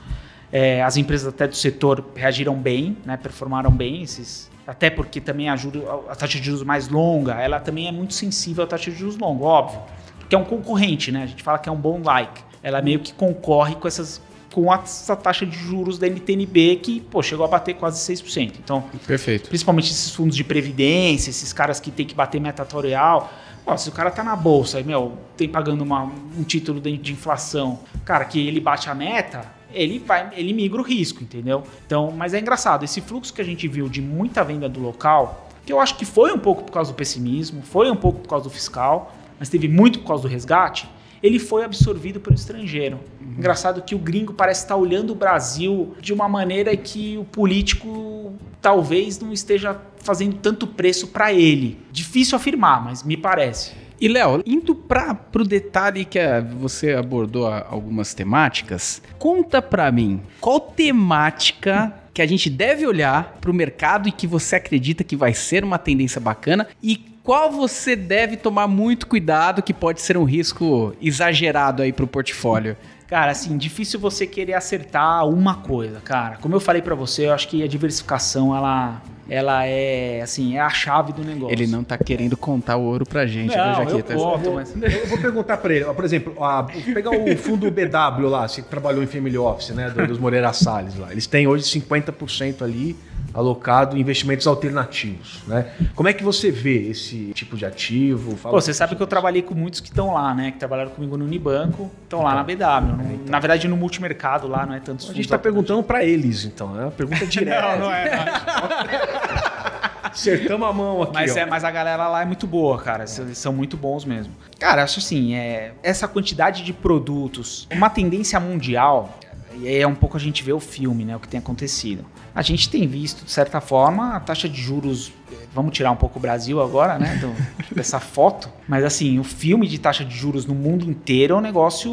É, as empresas até do setor reagiram bem, né, performaram bem esses. Até porque também a, juro, a taxa de juros mais longa, ela também é muito sensível à taxa de juros longa, óbvio. Porque é um concorrente, né? A gente fala que é um bond like. Ela meio que concorre com essas com essa taxa de juros da NTNB que, pô, chegou a bater quase 6%. Então, Perfeito. principalmente esses fundos de previdência, esses caras que tem que bater metatorial. Ó, se o cara tá na bolsa e, meu, tem pagando uma- um título de, de inflação, cara, que ele bate a meta, ele vai, ele migra o risco, entendeu? Então, mas é engraçado, esse fluxo que a gente viu de muita venda do local, que eu acho que foi um pouco por causa do pessimismo, foi um pouco por causa do fiscal, mas teve muito por causa do resgate, ele foi absorvido pelo estrangeiro. Engraçado que o gringo parece estar olhando o Brasil de uma maneira que o político talvez não esteja fazendo tanto preço para ele. Difícil afirmar, mas me parece. E, Léo, indo para o detalhe que eh, você abordou algumas temáticas, conta para mim qual temática que a gente deve olhar para o mercado e que você acredita que vai ser uma tendência bacana e qual você deve tomar muito cuidado que pode ser um risco exagerado aí para o portfólio. Cara, assim, difícil você querer acertar uma coisa, cara. Como eu falei para você, eu acho que a diversificação ela ela é, assim, é a chave do negócio. Ele não tá querendo contar o ouro pra gente, Não, viu, eu Jaqueta? conto. Eu vou, eu vou perguntar pra ele, por exemplo, a- pegar o fundo BW lá, você que trabalhou em Family Office, né, do- dos Moreira Salles lá. Eles têm hoje 50% ali alocado em investimentos alternativos, né? Como é que você vê esse tipo de ativo? Fala Pô, você sabe que eu trabalhei com muitos que estão lá, né? Que trabalharam comigo no Unibanco, estão lá na BW. No- Na verdade, no multimercado lá, não é tantos A gente está perguntando para eles, então, né? Uma pergunta direta. Não, não é. não. Acertamos a mão aqui, Mas, ó. é, mas a galera lá é muito boa, cara. Eles são muito bons mesmo. Cara, acho assim, é, essa quantidade de produtos, uma tendência mundial, e aí é um pouco a gente vê o filme, né? O que tem acontecido. A gente tem visto, de certa forma, a taxa de juros. eh, Vamos tirar um pouco o Brasil agora, né? do- dessa foto. Mas assim, o filme de taxa de juros no mundo inteiro é um negócio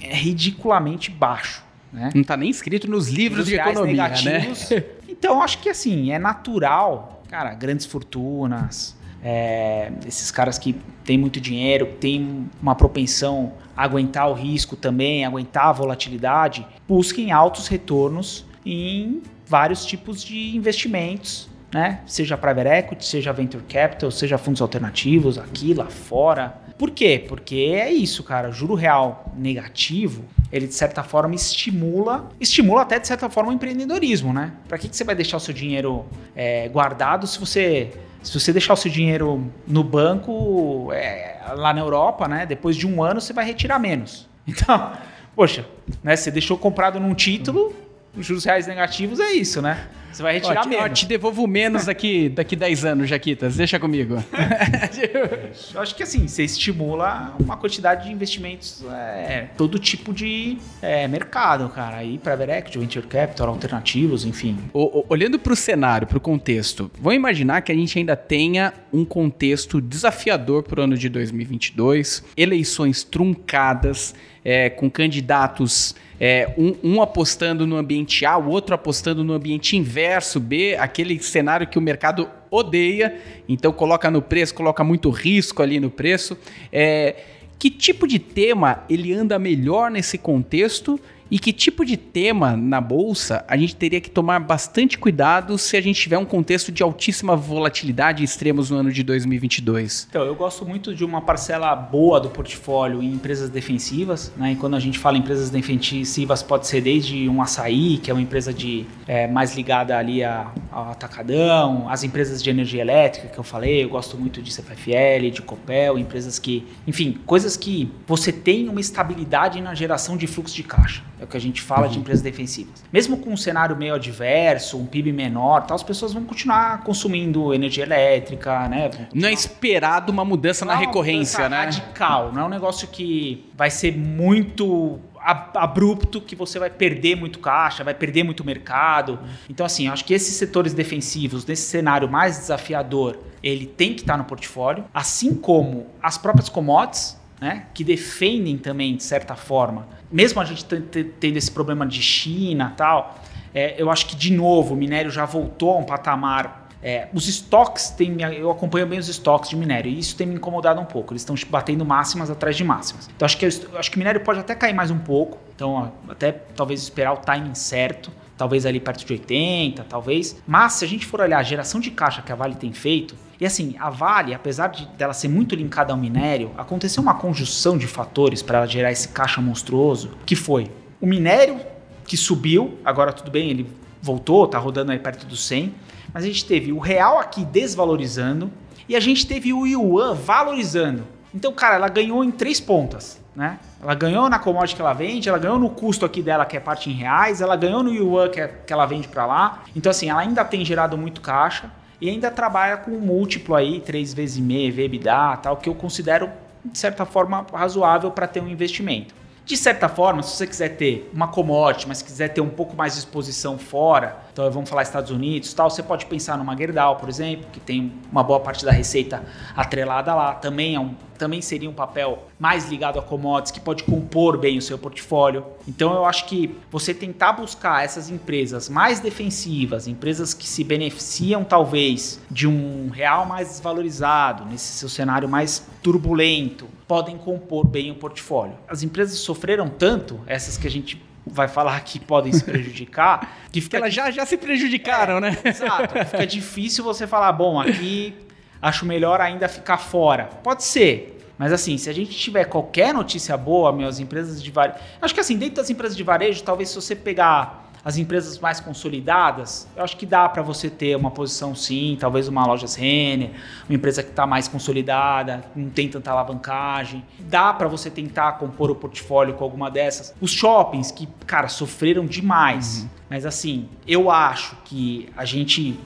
é ridiculamente baixo. Né? Não tá nem escrito nos livros de economia, né? negativos. Então, acho que assim, é natural, cara, grandes fortunas, é, esses caras que têm muito dinheiro, têm uma propensão a aguentar o risco também, aguentar a volatilidade, busquem altos retornos em vários tipos de investimentos, né? Seja private equity, seja venture capital, seja fundos alternativos, aqui, lá fora. Por quê? Porque é isso, cara. Juro real negativo, ele de certa forma estimula, estimula até de certa forma o empreendedorismo, né? Para que, que você vai deixar o seu dinheiro é, guardado se você se você deixar o seu dinheiro no banco é, lá na Europa, né? Depois de um ano você vai retirar menos. Então, poxa, né? Você deixou comprado num título, juros reais negativos é isso, né? Você vai Ó, retirar ó, menos. te devolvo menos daqui, daqui 10 anos, Jaquitas. Deixa comigo. Eu acho que assim, você estimula uma quantidade de investimentos, é, todo tipo de é, mercado, cara. Aí, private equity, venture capital, alternativos, enfim. O- o- olhando para o cenário, para o contexto, vamos imaginar que a gente ainda tenha um contexto desafiador para o ano de 2022, eleições truncadas, é, com candidatos, é, um, um apostando no ambiente A, o outro apostando no ambiente inverso B, aquele cenário que o mercado odeia, então coloca no preço, coloca muito risco ali no preço. É, que tipo de tema ele anda melhor nesse contexto e que tipo de tema na bolsa a gente teria que tomar bastante cuidado se a gente tiver um contexto de altíssima volatilidade extremos no ano de 2022? Então, eu gosto muito de uma parcela boa do portfólio em empresas defensivas, né? E quando a gente fala em empresas defensivas, pode ser desde um açaí, que é uma empresa de é, mais ligada ali a- ao atacadão, as empresas de energia elétrica que eu falei, eu gosto muito de CPFL, de Copel, empresas que, enfim, coisas que você tem uma estabilidade na geração de fluxo de caixa. É o que a gente fala de empresas defensivas. Mesmo com um cenário meio adverso, um PIB menor, tal, as pessoas vão continuar consumindo energia elétrica, né? Não é esperado uma mudança na não é uma recorrência, mudança né? Radical, não é um negócio que vai ser muito ab- abrupto, que você vai perder muito caixa, vai perder muito mercado. Então, assim, acho que esses setores defensivos, nesse cenário mais desafiador, ele tem que estar no portfólio, assim como as próprias commodities, né, que defendem também, de certa forma, mesmo a gente tendo esse problema de China tal, é, eu acho que, de novo, o minério já voltou a um patamar é, os estoques me- eu acompanho bem os estoques de minério e isso tem me incomodado um pouco. Eles estão batendo máximas atrás de máximas. Então acho que, eu, eu acho que o minério pode até cair mais um pouco. Então ó, até talvez esperar o timing certo, talvez ali perto de 80, talvez. Mas se a gente for olhar a geração de caixa que a Vale tem feito, e assim, a Vale, apesar de dela ser muito linkada ao minério, aconteceu uma conjunção de fatores para ela gerar esse caixa monstruoso, que foi o minério que subiu, agora tudo bem, ele voltou, tá rodando aí perto dos 100, mas a gente teve o real aqui desvalorizando e a gente teve o yuan valorizando. Então, cara, ela ganhou em três pontas, né? Ela ganhou na commodity que ela vende, ela ganhou no custo aqui dela, que é parte em reais, ela ganhou no yuan que, é, que ela vende para lá. Então, assim, ela ainda tem gerado muito caixa e ainda trabalha com um múltiplo aí, três vezes e meio, EBITDA, tal, que eu considero, de certa forma, razoável para ter um investimento. De certa forma, se você quiser ter uma commodity, mas quiser ter um pouco mais de exposição fora, então vamos falar Estados Unidos tal, você pode pensar numa Gerdau, por exemplo, que tem uma boa parte da receita atrelada lá, também, é um, também seria um papel mais ligado a commodities, que pode compor bem o seu portfólio. Então eu acho que você tentar buscar essas empresas mais defensivas, empresas que se beneficiam talvez de um real mais desvalorizado, nesse seu cenário mais turbulento, podem compor bem o portfólio. As empresas sofreram tanto, essas que a gente vai falar que podem se prejudicar, que fica... elas já, já se prejudicaram, é, né? Exato. Fica difícil você falar, bom, aqui acho melhor ainda ficar fora. Pode ser. Mas assim, se a gente tiver qualquer notícia boa, minhas empresas de varejo. Acho que assim, dentro das empresas de varejo, talvez se você pegar as empresas mais consolidadas, eu acho que dá para você ter uma posição sim, talvez uma loja Renner, uma empresa que está mais consolidada, não tem tanta alavancagem. Dá para você tentar compor o portfólio com alguma dessas. Os shoppings que, cara, sofreram demais. Uhum. Mas assim, eu acho que a gente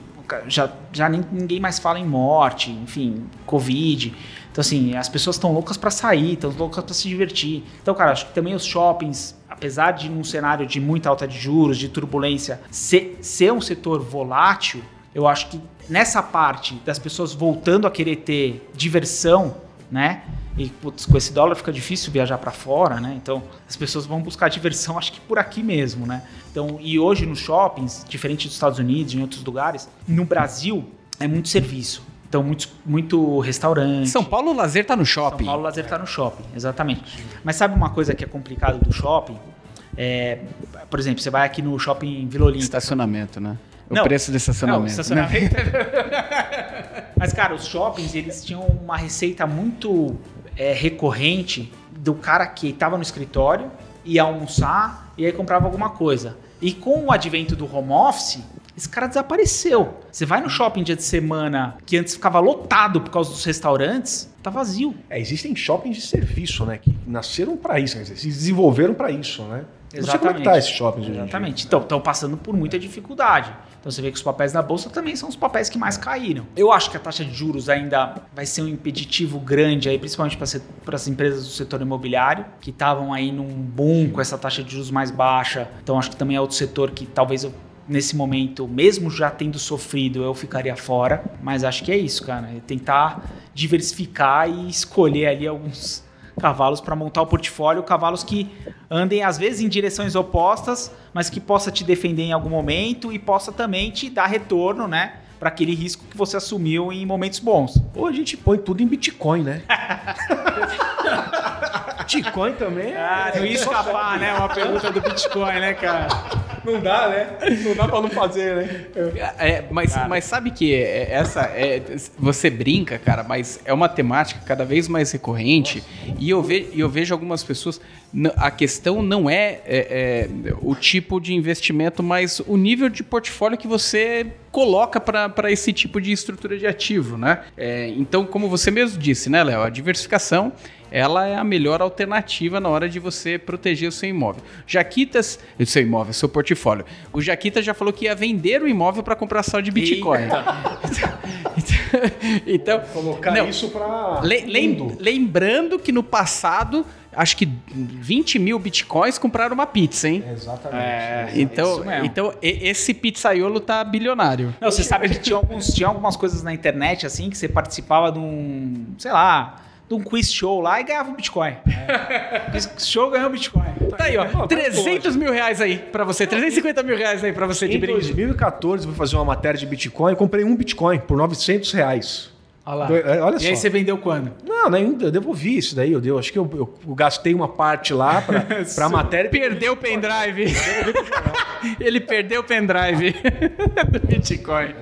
já, já ninguém mais fala em morte, enfim, Covid. Então, assim, as pessoas estão loucas para sair, estão loucas para se divertir. Então, cara, acho que também os shoppings, apesar de num cenário de muita alta de juros, de turbulência, ser, ser um setor volátil, eu acho que nessa parte das pessoas voltando a querer ter diversão, né? E putz, com esse dólar fica difícil viajar para fora, né? Então as pessoas vão buscar diversão, acho que por aqui mesmo, né? Então, e hoje nos shoppings, diferente dos Estados Unidos, em outros lugares, no Brasil é muito serviço. Então, muito, muito restaurante. São Paulo, o lazer tá no shopping. São Paulo, o lazer tá no shopping, exatamente. Mas sabe uma coisa que é complicado do shopping? É, por exemplo, você vai aqui no shopping Vila Olímpica. Estacionamento, né? O não, preço do estacionamento. Não, estacionamento. Né? Mas, cara, os shoppings, eles tinham uma receita muito é, recorrente do cara que estava no escritório, ia almoçar e aí comprava alguma coisa. E com o advento do home office, esse cara desapareceu. Você vai no shopping dia de semana, que antes ficava lotado por causa dos restaurantes, tá vazio. É, existem shoppings de serviço, né? Que nasceram para isso, dizer, se desenvolveram para isso, né? Exatamente. Não sei como é que tá esses shoppings Exatamente. Então, estão passando por muita dificuldade. Então você vê que os papéis na bolsa também são os papéis que mais caíram. Eu acho que a taxa de juros ainda vai ser um impeditivo grande aí, principalmente para as empresas do setor imobiliário, que estavam aí num boom com essa taxa de juros mais baixa. Então acho que também é outro setor que talvez eu nesse momento, mesmo já tendo sofrido, eu ficaria fora. Mas acho que é isso, cara. É tentar diversificar e escolher ali alguns cavalos para montar o portfólio, cavalos que andem às vezes em direções opostas, mas que possa te defender em algum momento e possa também te dar retorno, né? Para aquele risco que você assumiu em momentos bons. Ou a gente põe tudo em Bitcoin, né? Bitcoin também é. Ah, não ia escapar, né? Uma pergunta do Bitcoin, né, cara? Não dá, né? Não dá pra não fazer, né? É, mas, mas sabe que é, essa. É, você brinca, cara, mas é uma temática cada vez mais recorrente. E eu, ve, eu vejo algumas pessoas. A questão não é, é, é o tipo de investimento, mas o nível de portfólio que você coloca para esse tipo de estrutura de ativo, né? É, então, como você mesmo disse, né, Léo? A diversificação ela é a melhor alternativa na hora de você proteger o seu imóvel. Jaquitas, o seu imóvel, seu portfólio. O Jaquita já falou que ia vender o imóvel para comprar sal de Bitcoin. então, colocar não, isso para le, lembrando que no passado acho que 20 mil bitcoins compraram uma pizza, hein? Exatamente. É, então, então esse pizzaiolo tá bilionário. Não, você sabe que tinha, alguns, tinha algumas coisas na internet assim que você participava de um, sei lá, de um quiz show lá e ganhava um Bitcoin. É. quiz show ganhou um Bitcoin. Tá aí, ó. Oh, 300 mil reais aí pra você. 350 mil reais aí pra você de em brinde. Em 2014, vou fazer uma matéria de Bitcoin e comprei um Bitcoin por 900 reais. Olha lá. É, olha e só. aí você vendeu quando? Não, ainda eu devolvi isso daí. Eu, deu, acho que eu, eu, eu, gastei uma parte lá pra, pra matéria. Perdeu o pendrive. Ele perdeu o pendrive do Bitcoin.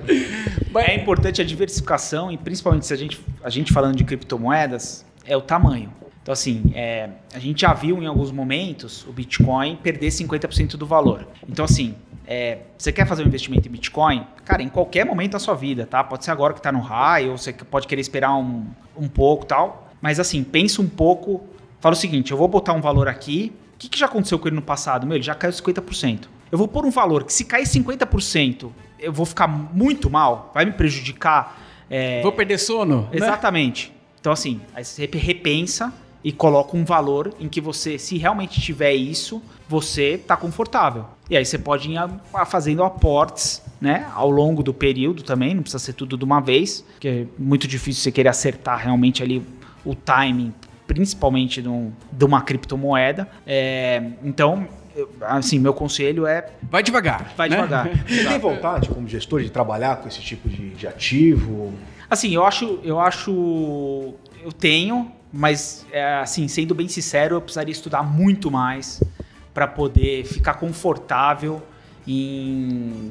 É importante a diversificação e principalmente se a gente, a gente falando de criptomoedas, é o tamanho. Então, assim, é, a gente já viu em alguns momentos o Bitcoin perder 50% do valor. Então, assim, é, você quer fazer um investimento em Bitcoin? Cara, em qualquer momento da sua vida, tá? Pode ser agora que está no high, ou você pode querer esperar um, um pouco tal. Mas assim, pensa um pouco. Fala o seguinte: eu vou botar um valor aqui. O que, que já aconteceu com ele no passado? Meu, ele já caiu 50%. Eu vou pôr um valor que, se cair 50%, eu vou ficar muito mal, vai me prejudicar. É... Vou perder sono? Né? Exatamente. Né? Então, assim, aí você repensa e coloca um valor em que você, se realmente tiver isso, você está confortável. E aí você pode ir fazendo aportes né, ao longo do período também, não precisa ser tudo de uma vez, que é muito difícil você querer acertar realmente ali o timing, principalmente de uma criptomoeda. É, então, assim, meu conselho é. Vai devagar. Vai né? devagar. Você tem vontade, como gestor, de trabalhar com esse tipo de, de ativo? Assim, eu acho. Eu acho. Eu tenho, mas, é, assim, sendo bem sincero, eu precisaria estudar muito mais para poder ficar confortável em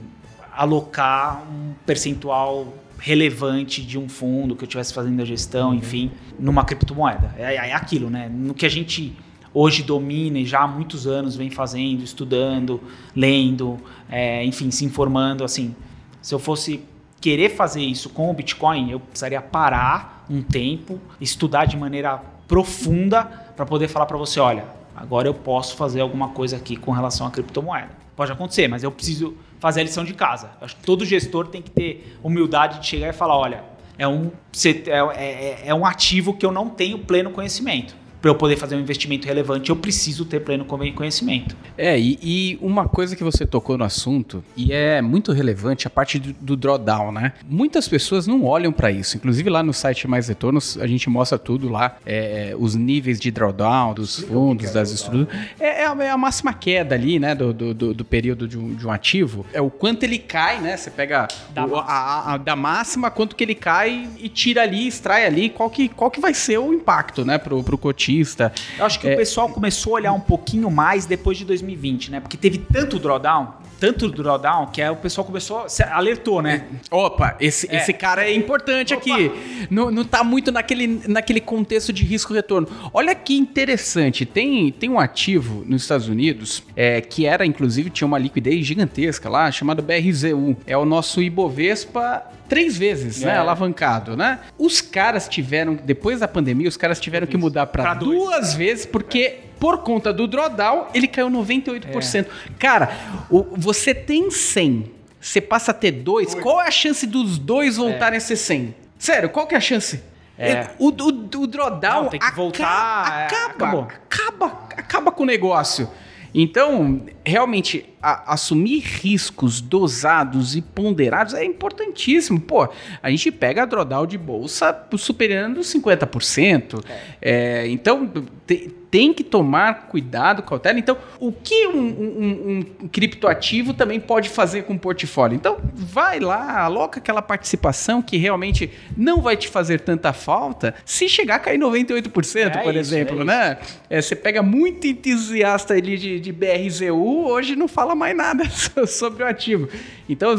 alocar um percentual relevante de um fundo que eu estivesse fazendo a gestão, uhum. enfim, numa criptomoeda. É, é, aquilo, né? No que a gente hoje domina e já há muitos anos vem fazendo, estudando, lendo, é, enfim, se informando. Assim, se eu fosse querer fazer isso com o Bitcoin, eu precisaria parar um tempo, estudar de maneira profunda para poder falar para você, olha, agora eu posso fazer alguma coisa aqui com relação à criptomoeda. Pode acontecer, mas eu preciso fazer a lição de casa. Acho que todo gestor tem que ter humildade de chegar e falar, olha, é um, é, é, é um ativo que eu não tenho pleno conhecimento para eu poder fazer um investimento relevante, eu preciso ter pleno conhecimento. É, e, e, uma coisa que você tocou no assunto, e é muito relevante, a parte do, do drawdown, né? Muitas pessoas não olham para isso. Inclusive lá no site Mais Retornos, a gente mostra tudo lá, é, os níveis de drawdown, dos fundos, das estruturas. É, é, a, é, a, máxima queda ali, né, do, do, do período de um, de um, ativo. É o quanto ele cai, né? Você pega da, o, máxima. A, a, da máxima, quanto que ele cai e tira ali, extrai ali, qual que, qual que vai ser o impacto, né, pro, pro cotista eu acho que é... o pessoal começou a olhar um pouquinho mais depois de 2020, né? Porque teve tanto drawdown, tanto drawdown, que aí o pessoal começou, alertou, né? Opa, esse, é. esse cara é importante Opa. aqui. Não, não tá muito naquele, naquele contexto de risco-retorno. Olha que interessante, tem, tem um ativo nos Estados Unidos é, que era, inclusive, tinha uma liquidez gigantesca lá, chamado BRZU. É o nosso Ibovespa três vezes, né, é. né? Alavancado, né? Os caras tiveram, depois da pandemia, os caras tiveram que mudar para duas vezes, porque é. Por conta do drawdown, ele caiu 98%. É. Cara, o, você tem 100, você passa a ter dois, qual é a chance dos dois voltarem a ser 100? Sério, qual que é a chance? É. O, o, o drawdown Não, tem que acaba, voltar, é, acaba, acaba, acaba com o negócio. Então, realmente, a, assumir riscos dosados e ponderados é importantíssimo. Pô, a gente pega a drawdown de bolsa superando 50%. É. É, então, te, tem que tomar cuidado, cautela. Então, o que um, um, um, criptoativo também pode fazer com o portfólio? Então, vai lá, aloca aquela participação que realmente não vai te fazer tanta falta se chegar a cair 98%, é por isso, exemplo, é né? É, você pega muito entusiasta ali de, de BRZU, hoje não fala mais nada sobre o ativo. Então,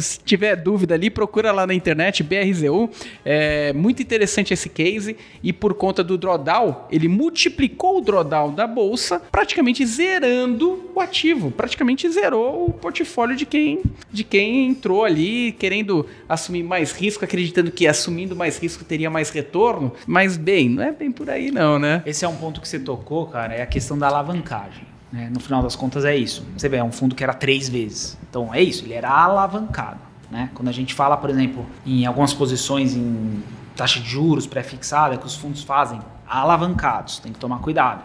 se tiver dúvida ali, procura lá na internet, BRZU. É muito interessante esse case e por conta do drawdown, ele multiplicou o drawdown da bolsa, praticamente zerando o ativo, praticamente zerou o portfólio de quem, de quem entrou ali querendo assumir mais risco, acreditando que assumindo mais risco teria mais retorno. Mas, bem, não é bem por aí não, né? Esse é um ponto que você tocou, cara, é a questão da alavancagem. Né? No final das contas é isso. Você vê, é um fundo que era três vezes. Então é isso, ele era alavancado. Né? Quando a gente fala, por exemplo, em algumas posições em taxa de juros pré-fixada que os fundos fazem alavancados, tem que tomar cuidado.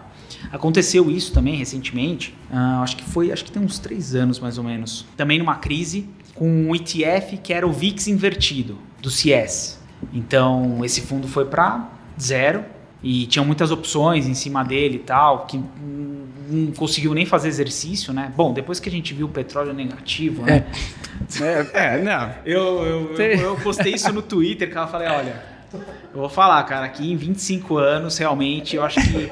Aconteceu isso também recentemente, uh, acho que foi, acho que tem uns três anos mais ou menos, também numa crise com um ETF que era o VIX invertido do CS. Então esse fundo foi para zero e tinham muitas opções em cima dele e tal que não conseguiu nem fazer exercício, né? Bom, depois que a gente viu o petróleo negativo, né? É, é, é não. Eu, eu, eu, eu postei isso no Twitter, que ela falei, olha, eu vou falar, cara, aqui em 25 anos, realmente, eu acho que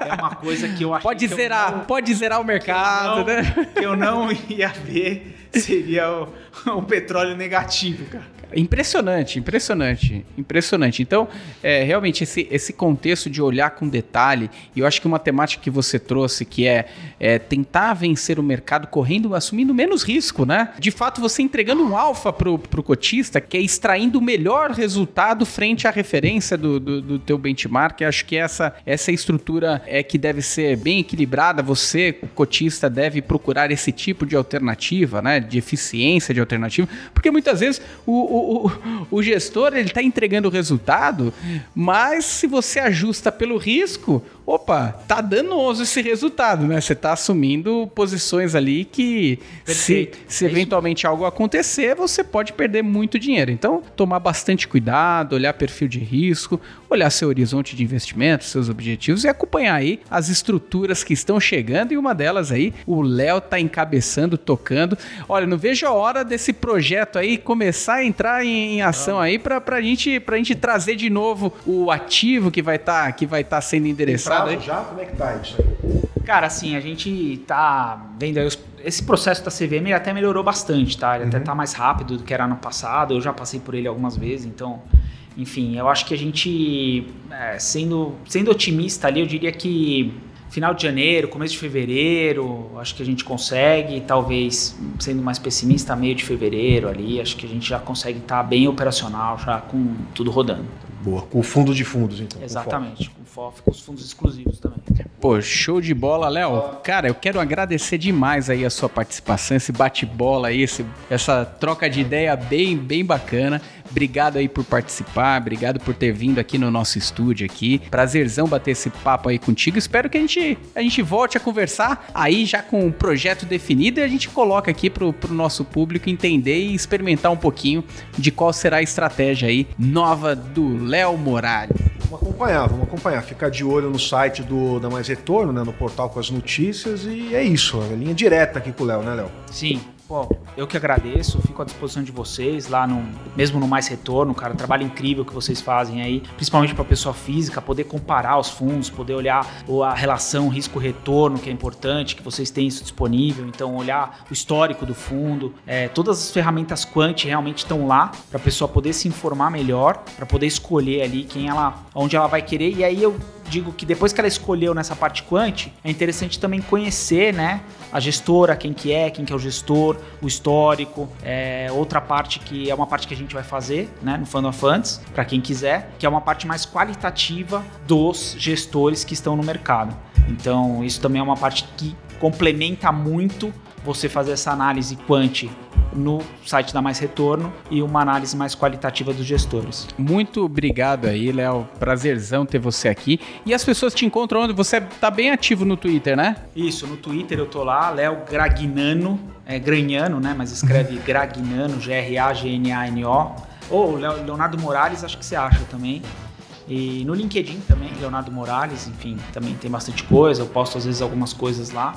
é uma coisa que eu acho pode que zerar, não, pode zerar o mercado, que eu não, né? Que eu não ia ver seria o, o petróleo negativo, cara. Impressionante, impressionante, impressionante. Então, é, realmente, esse, esse contexto de olhar com detalhe, e eu acho que uma temática que você trouxe, que é, é, tentar vencer o mercado correndo, assumindo menos risco, né? De fato, você entregando um alfa pro, pro cotista, que é extraindo o melhor resultado frente à referência do, do, do teu benchmark. Eu acho que essa, essa estrutura é que deve ser bem equilibrada. Você, cotista, deve procurar esse tipo de alternativa, né? De eficiência de alternativa, porque muitas vezes o, o o, gestor ele está entregando o resultado, mas se você ajusta pelo risco, opa, tá danoso esse resultado, né? Você está assumindo posições ali que se, se, é eventualmente algo acontecer, você pode perder muito dinheiro. Então, tomar bastante cuidado, olhar perfil de risco, olhar seu horizonte de investimento, seus objetivos e acompanhar aí as estruturas que estão chegando e uma delas aí, o Léo tá encabeçando, tocando. Olha, não vejo a hora desse projeto aí começar a entrar em, em ação aí para a gente, pra gente trazer de novo o ativo que vai estar tá, que vai tá sendo endereçado prazo já? Como é que tá isso aí? Cara, assim, a gente tá vendo aí os esse processo da CVM até melhorou bastante, tá? Ele uhum. até tá mais rápido do que era no passado. Eu já passei por ele algumas vezes, então, enfim, eu acho que a gente, é, sendo, sendo otimista ali, eu diria que final de janeiro, começo de fevereiro, acho que a gente consegue, talvez sendo mais pessimista, meio de fevereiro ali, acho que a gente já consegue estar tá bem operacional, já com tudo rodando. Boa, com o fundo de fundos, então. Exatamente, com, FOF, com os fundos exclusivos também. Pô, show de bola, Léo. Cara, eu quero agradecer demais aí a sua participação, esse bate-bola aí, esse, essa troca de ideia bem, bem bacana. Obrigado aí por participar, obrigado por ter vindo aqui no nosso estúdio aqui. Prazerzão bater esse papo aí contigo. Espero que a gente, a gente volte a conversar aí já com o um projeto definido e a gente coloca aqui pro, pro nosso público entender e experimentar um pouquinho de qual será a estratégia aí nova do Léo Morales. Vamos acompanhar, vamos acompanhar. Ficar de olho no site do da Mais Retorno, né, no portal com as notícias e é isso, a linha direta aqui com o Léo, né, Léo? Sim, Pô, eu que agradeço, fico à disposição de vocês lá no mesmo no Mais Retorno, cara, trabalho incrível que vocês fazem aí, principalmente para pessoa física, poder comparar os fundos, poder olhar a relação risco-retorno, que é importante, que vocês têm isso disponível, então olhar o histórico do fundo, é, todas as ferramentas quant realmente estão lá para a pessoa poder se informar melhor, para poder escolher ali quem ela, onde ela vai querer e aí eu digo que depois que ela escolheu nessa parte quant, é interessante também conhecer, né, a gestora, quem que é, quem que é o gestor, o histórico, é, outra parte que é uma parte que a gente vai fazer, né, no Fund of Funds, para quem quiser, que é uma parte mais qualitativa dos gestores que estão no mercado. Então, isso também é uma parte que complementa muito você fazer essa análise quant no site da Mais Retorno e uma análise mais qualitativa dos gestores. Muito obrigado aí, Léo. Prazerzão ter você aqui. E as pessoas te encontram onde? Você tá bem ativo no Twitter, né? Isso, no Twitter eu tô lá, Léo Gragnano, é Granhano, né? Mas escreve Gragnano, G-R-A-G-N-A-N-O. Ou Leonardo Morales, acho que você acha também. E no LinkedIn também, Leonardo Morales, enfim, também tem bastante coisa. Eu posto às vezes algumas coisas lá.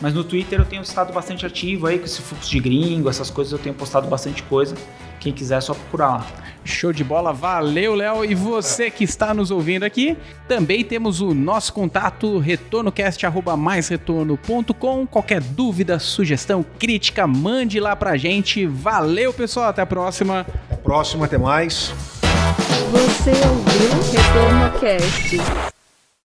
Mas no Twitter eu tenho estado bastante ativo aí com esse fluxo de gringo, essas coisas eu tenho postado bastante coisa. Quem quiser é só procurar lá. Show de bola, valeu, Léo. E você que está nos ouvindo aqui, também temos o nosso contato retornocast@maisretorno.com. Qualquer dúvida, sugestão, crítica, mande lá pra gente. Valeu, pessoal, até a próxima. Até a próxima, até mais. Você ouviu Retorno Cast.